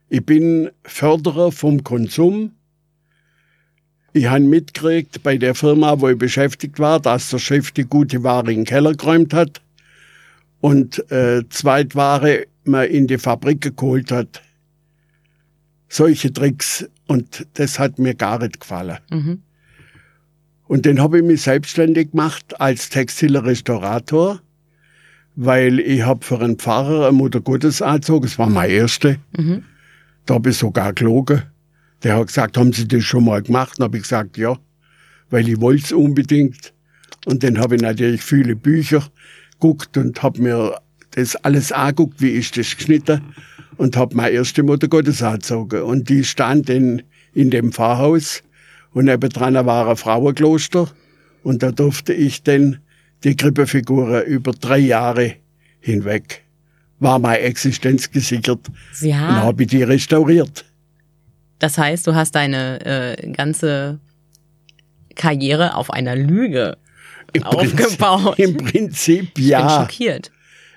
Ich bin Förderer vom Konsum ich habe mitgekriegt bei der Firma, wo ich beschäftigt war, dass der Chef die gute Ware in den Keller geräumt hat und äh, Zweitware man in die Fabrik geholt hat. Solche Tricks. Und das hat mir gar nicht gefallen. Mhm. Und dann habe ich mich selbstständig gemacht als textiler Restaurator, weil ich habe für einen Pfarrer eine Mutter Gottes angezogen. Das war mein erste. Mhm. Da habe ich sogar gelogen. Der hat gesagt, haben Sie das schon mal gemacht? Dann habe ich gesagt, ja, weil ich wollte es unbedingt. Und dann habe ich natürlich viele Bücher geguckt und habe mir das alles angeguckt, wie ist das geschnitten und habe meine erste Mutter Gottes angezogen. Und die stand in, in dem Pfarrhaus und nebendran war ein Frauenkloster und da durfte ich dann die Krippefiguren über drei Jahre hinweg war meine Existenz gesichert. Ja. Und habe ich die restauriert. Das heißt, du hast deine äh, ganze Karriere auf einer Lüge Im aufgebaut. Prinzip, Im Prinzip ja. Ich bin schockiert.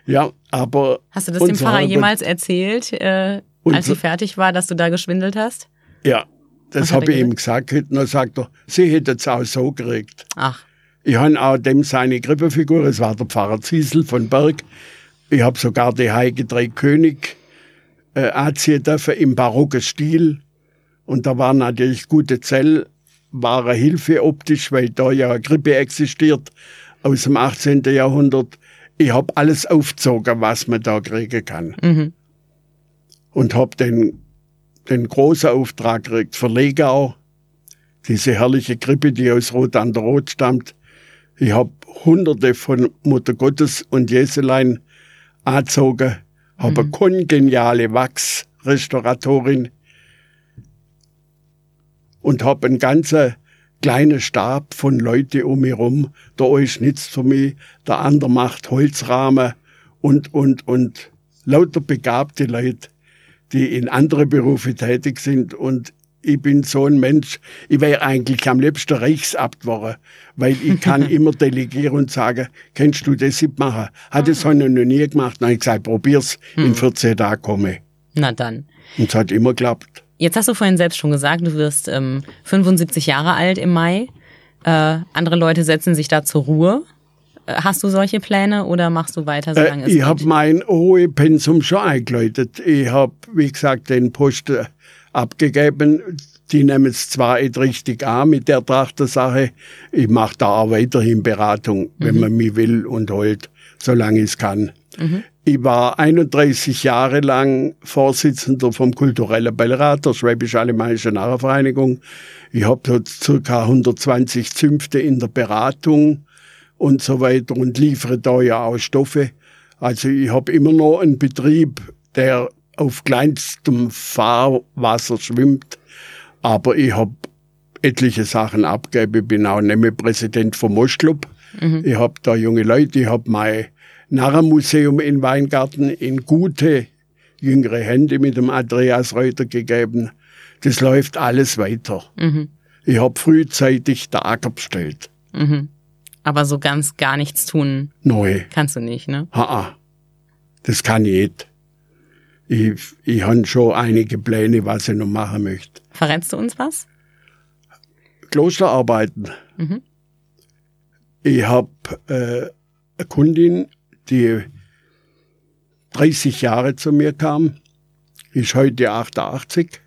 Ja, aber. Hast du das dem Pfarrer jemals erzählt, äh, als sie fertig war, dass du da geschwindelt hast? Ja, das habe ich ihm gesagt. Und dann sagt er, sie hätte es auch so gekriegt. Ach. Ich habe auch dem seine Krippenfigur, es war der Pfarrer Ziesel von Berg. Ich habe sogar die Heike Drei König äh, anziehen dürfen im barocken Stil. Und da war natürlich gute Zell, eine Hilfe optisch, weil da ja eine Grippe existiert aus dem 18. Jahrhundert. Ich habe alles aufgezogen, was man da kriegen kann. Mhm. Und habe den, den großen Auftrag gekriegt für Legau, diese herrliche Grippe, die aus Rot an der Rot stammt. Ich habe hunderte von Mutter Gottes und Jeselein angezogen, habe mhm. eine kongeniale Wachsrestauratorin, und habe einen ganzen kleinen Stab von Leute um mich rum. Der eine schnitzt für mich, der andere macht Holzrahmen und, und, und lauter begabte Leute, die in andere Berufe tätig sind und ich bin so ein Mensch, ich wäre eigentlich am liebsten Reichsabt geworden, weil ich kann immer delegieren und sagen, kennst du das nicht machen? Hat das habe ich noch nie gemacht. Dann habe ich gesagt, probier's, in 14 Tagen komme. Na dann. Und es hat immer geklappt. Jetzt hast du vorhin selbst schon gesagt, du wirst ähm, 75 Jahre alt im Mai. Äh, andere Leute setzen sich da zur Ruhe. Äh, Hast du solche Pläne oder machst du weiter, solange Äh, es ich habe mein hohe Pensum schon eingeläutet. Ich habe, wie gesagt, den Posten abgegeben. Die nehmen es zwar nicht richtig an mit der Trachtersache. Ich mache da auch weiterhin Beratung, wenn man mich will und holt, solange ich es kann. Ich war 31 Jahre lang Vorsitzender vom kulturellen Beirat der Schwäbisch-Alemannischen Narrenvereinigung. Ich habe dort circa 120 Zünfte in der Beratung und so weiter und liefere da ja auch Stoffe. Also ich habe immer noch einen Betrieb, der auf kleinstem Fahrwasser schwimmt, aber ich habe etliche Sachen abgegeben. Ich bin auch nicht mehr Präsident vom Moschclub. Ich habe da junge Leute, ich habe mein Narrenmuseum in Weingarten in gute jüngere Hände mit dem Andreas Reuter gegeben. Das läuft alles weiter. Ich habe frühzeitig den Acker bestellt. Aber so ganz gar nichts tun Neu. kannst du nicht, ne? Ha, das kann ich nicht. Ich, ich habe schon einige Pläne, was ich noch machen möchte. Verrätst du uns was? Klosterarbeiten. Ich habe äh, eine Kundin, die 30 Jahre zu mir kam, ist heute 88.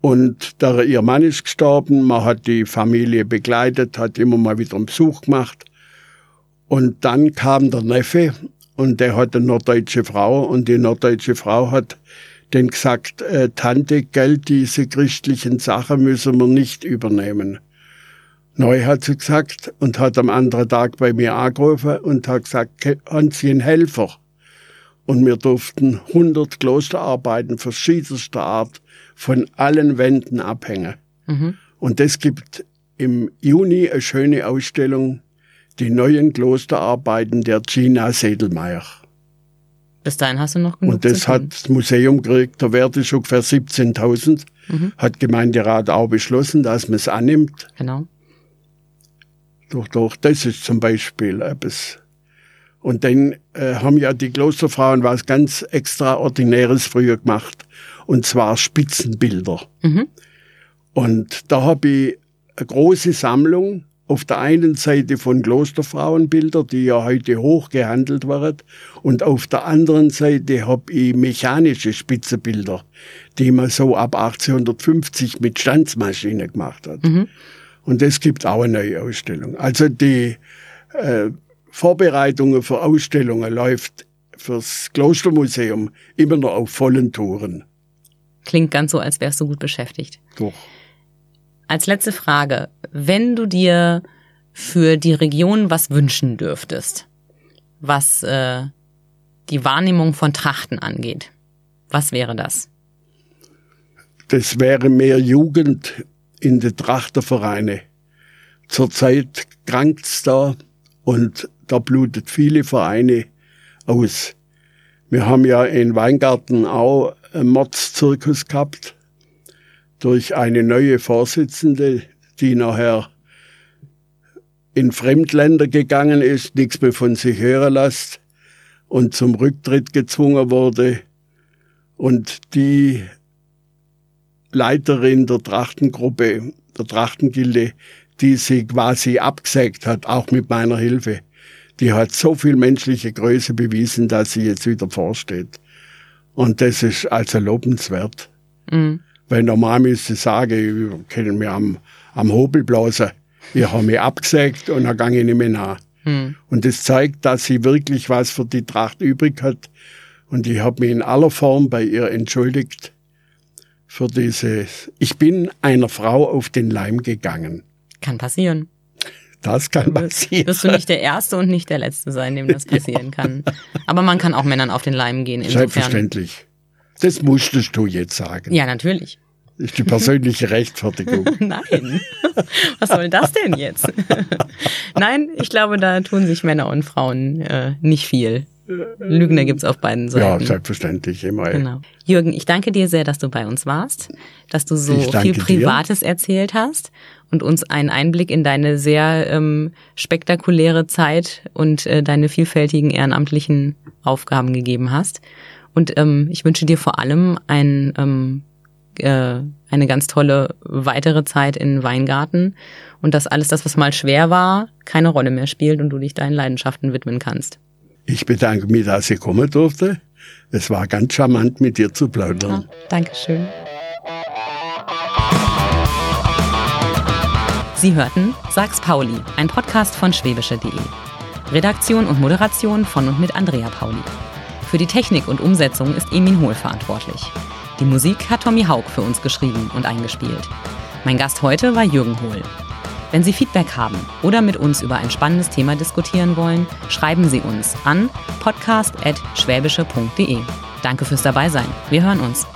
Und der, ihr Mann ist gestorben, man hat die Familie begleitet, hat immer mal wieder einen Besuch gemacht. Und dann kam der Neffe und der hat eine norddeutsche Frau und die norddeutsche Frau hat den gesagt, äh, Tante, Geld, diese christlichen Sachen müssen wir nicht übernehmen. Neu hat sie gesagt und hat am anderen Tag bei mir angerufen und hat gesagt, "Ke- haben Sie einen Helfer? Und wir durften 100 Klosterarbeiten verschiedenster Art von allen Wänden abhängen. Und es gibt im Juni eine schöne Ausstellung, die neuen Klosterarbeiten der Gina Sedelmeier. Bis dahin hast du noch genug Und das hat das Museum gekriegt, der Wert ist ungefähr 17.000. Hat Gemeinderat auch beschlossen, dass man es annimmt. Genau. Doch, doch, das ist zum Beispiel etwas. Und dann äh, haben ja die Klosterfrauen was ganz Extraordinäres früher gemacht. Und zwar Spitzenbilder. Und da habe ich eine große Sammlung auf der einen Seite von Klosterfrauenbilder, die ja heute hoch gehandelt werden, und auf der anderen Seite habe ich mechanische Spitzenbilder, die man so ab 1850 mit Stanzmaschine gemacht hat. Und es gibt auch eine neue Ausstellung. Also die äh, Vorbereitungen für Ausstellungen läuft fürs Klostermuseum immer noch auf vollen Touren. Klingt ganz so, als wärst du gut beschäftigt. Doch. Als letzte Frage, wenn du dir für die Region was wünschen dürftest, was äh, die Wahrnehmung von Trachten angeht, was wäre das? Das wäre mehr Jugend in die Trachtervereine. Zurzeit krankt's da und da blutet viele Vereine aus. Wir haben ja in Weingarten auch einen Mordszirkus gehabt durch eine neue Vorsitzende, die nachher in Fremdländer gegangen ist, nichts mehr von sich hören lässt und zum Rücktritt gezwungen wurde. Und die Leiterin der Trachtengruppe, der Trachtengilde, die sie quasi abgesägt hat, auch mit meiner Hilfe. Die hat so viel menschliche Größe bewiesen, dass sie jetzt wieder vorsteht. Und das ist also lobenswert. Weil normal müsste ich sagen, ich können mir am, am Hobel blasen. Ich habe mich abgesägt und dann gehe ich nicht mehr nach. Und das zeigt, dass sie wirklich was für die Tracht übrig hat. Und ich habe mich in aller Form bei ihr entschuldigt für dieses. Ich bin einer Frau auf den Leim gegangen. Kann passieren. Das kann passieren. Wirst du nicht der Erste und nicht der Letzte sein, dem das passieren kann. Aber man kann auch Männern auf den Leim gehen. Insofern. Selbstverständlich. Das musstest du jetzt sagen. Ja, natürlich. Ist die persönliche Rechtfertigung. Nein. Was soll das denn jetzt? Nein, ich glaube, da tun sich Männer und Frauen äh, nicht viel. Lügner gibt's auf beiden Seiten. Ja, selbstverständlich immer. Genau. Jürgen, ich danke dir sehr, dass du bei uns warst, dass du so viel Privates dir. erzählt hast und uns einen Einblick in deine sehr ähm, spektakuläre Zeit und äh, deine vielfältigen ehrenamtlichen Aufgaben gegeben hast. Und ähm, ich wünsche dir vor allem ein, ähm, äh, eine ganz tolle weitere Zeit in Weingarten und dass alles das, was mal schwer war, keine Rolle mehr spielt und du dich deinen Leidenschaften widmen kannst. Ich bedanke mich, dass ich kommen durfte. Es war ganz charmant, mit dir zu plaudern. Ja, Dankeschön. Sie hörten Sag's Pauli, ein Podcast von schwäbische.de. Redaktion und Moderation von und mit Andrea Pauli. Für die Technik und Umsetzung ist Emin Hohl verantwortlich. Die Musik hat Tommy Haug für uns geschrieben und eingespielt. Mein Gast heute war Jürgen Hohl. Wenn Sie Feedback haben oder mit uns über ein spannendes Thema diskutieren wollen, schreiben Sie uns an podcast.schwäbische.de. Danke fürs Dabeisein. Wir hören uns.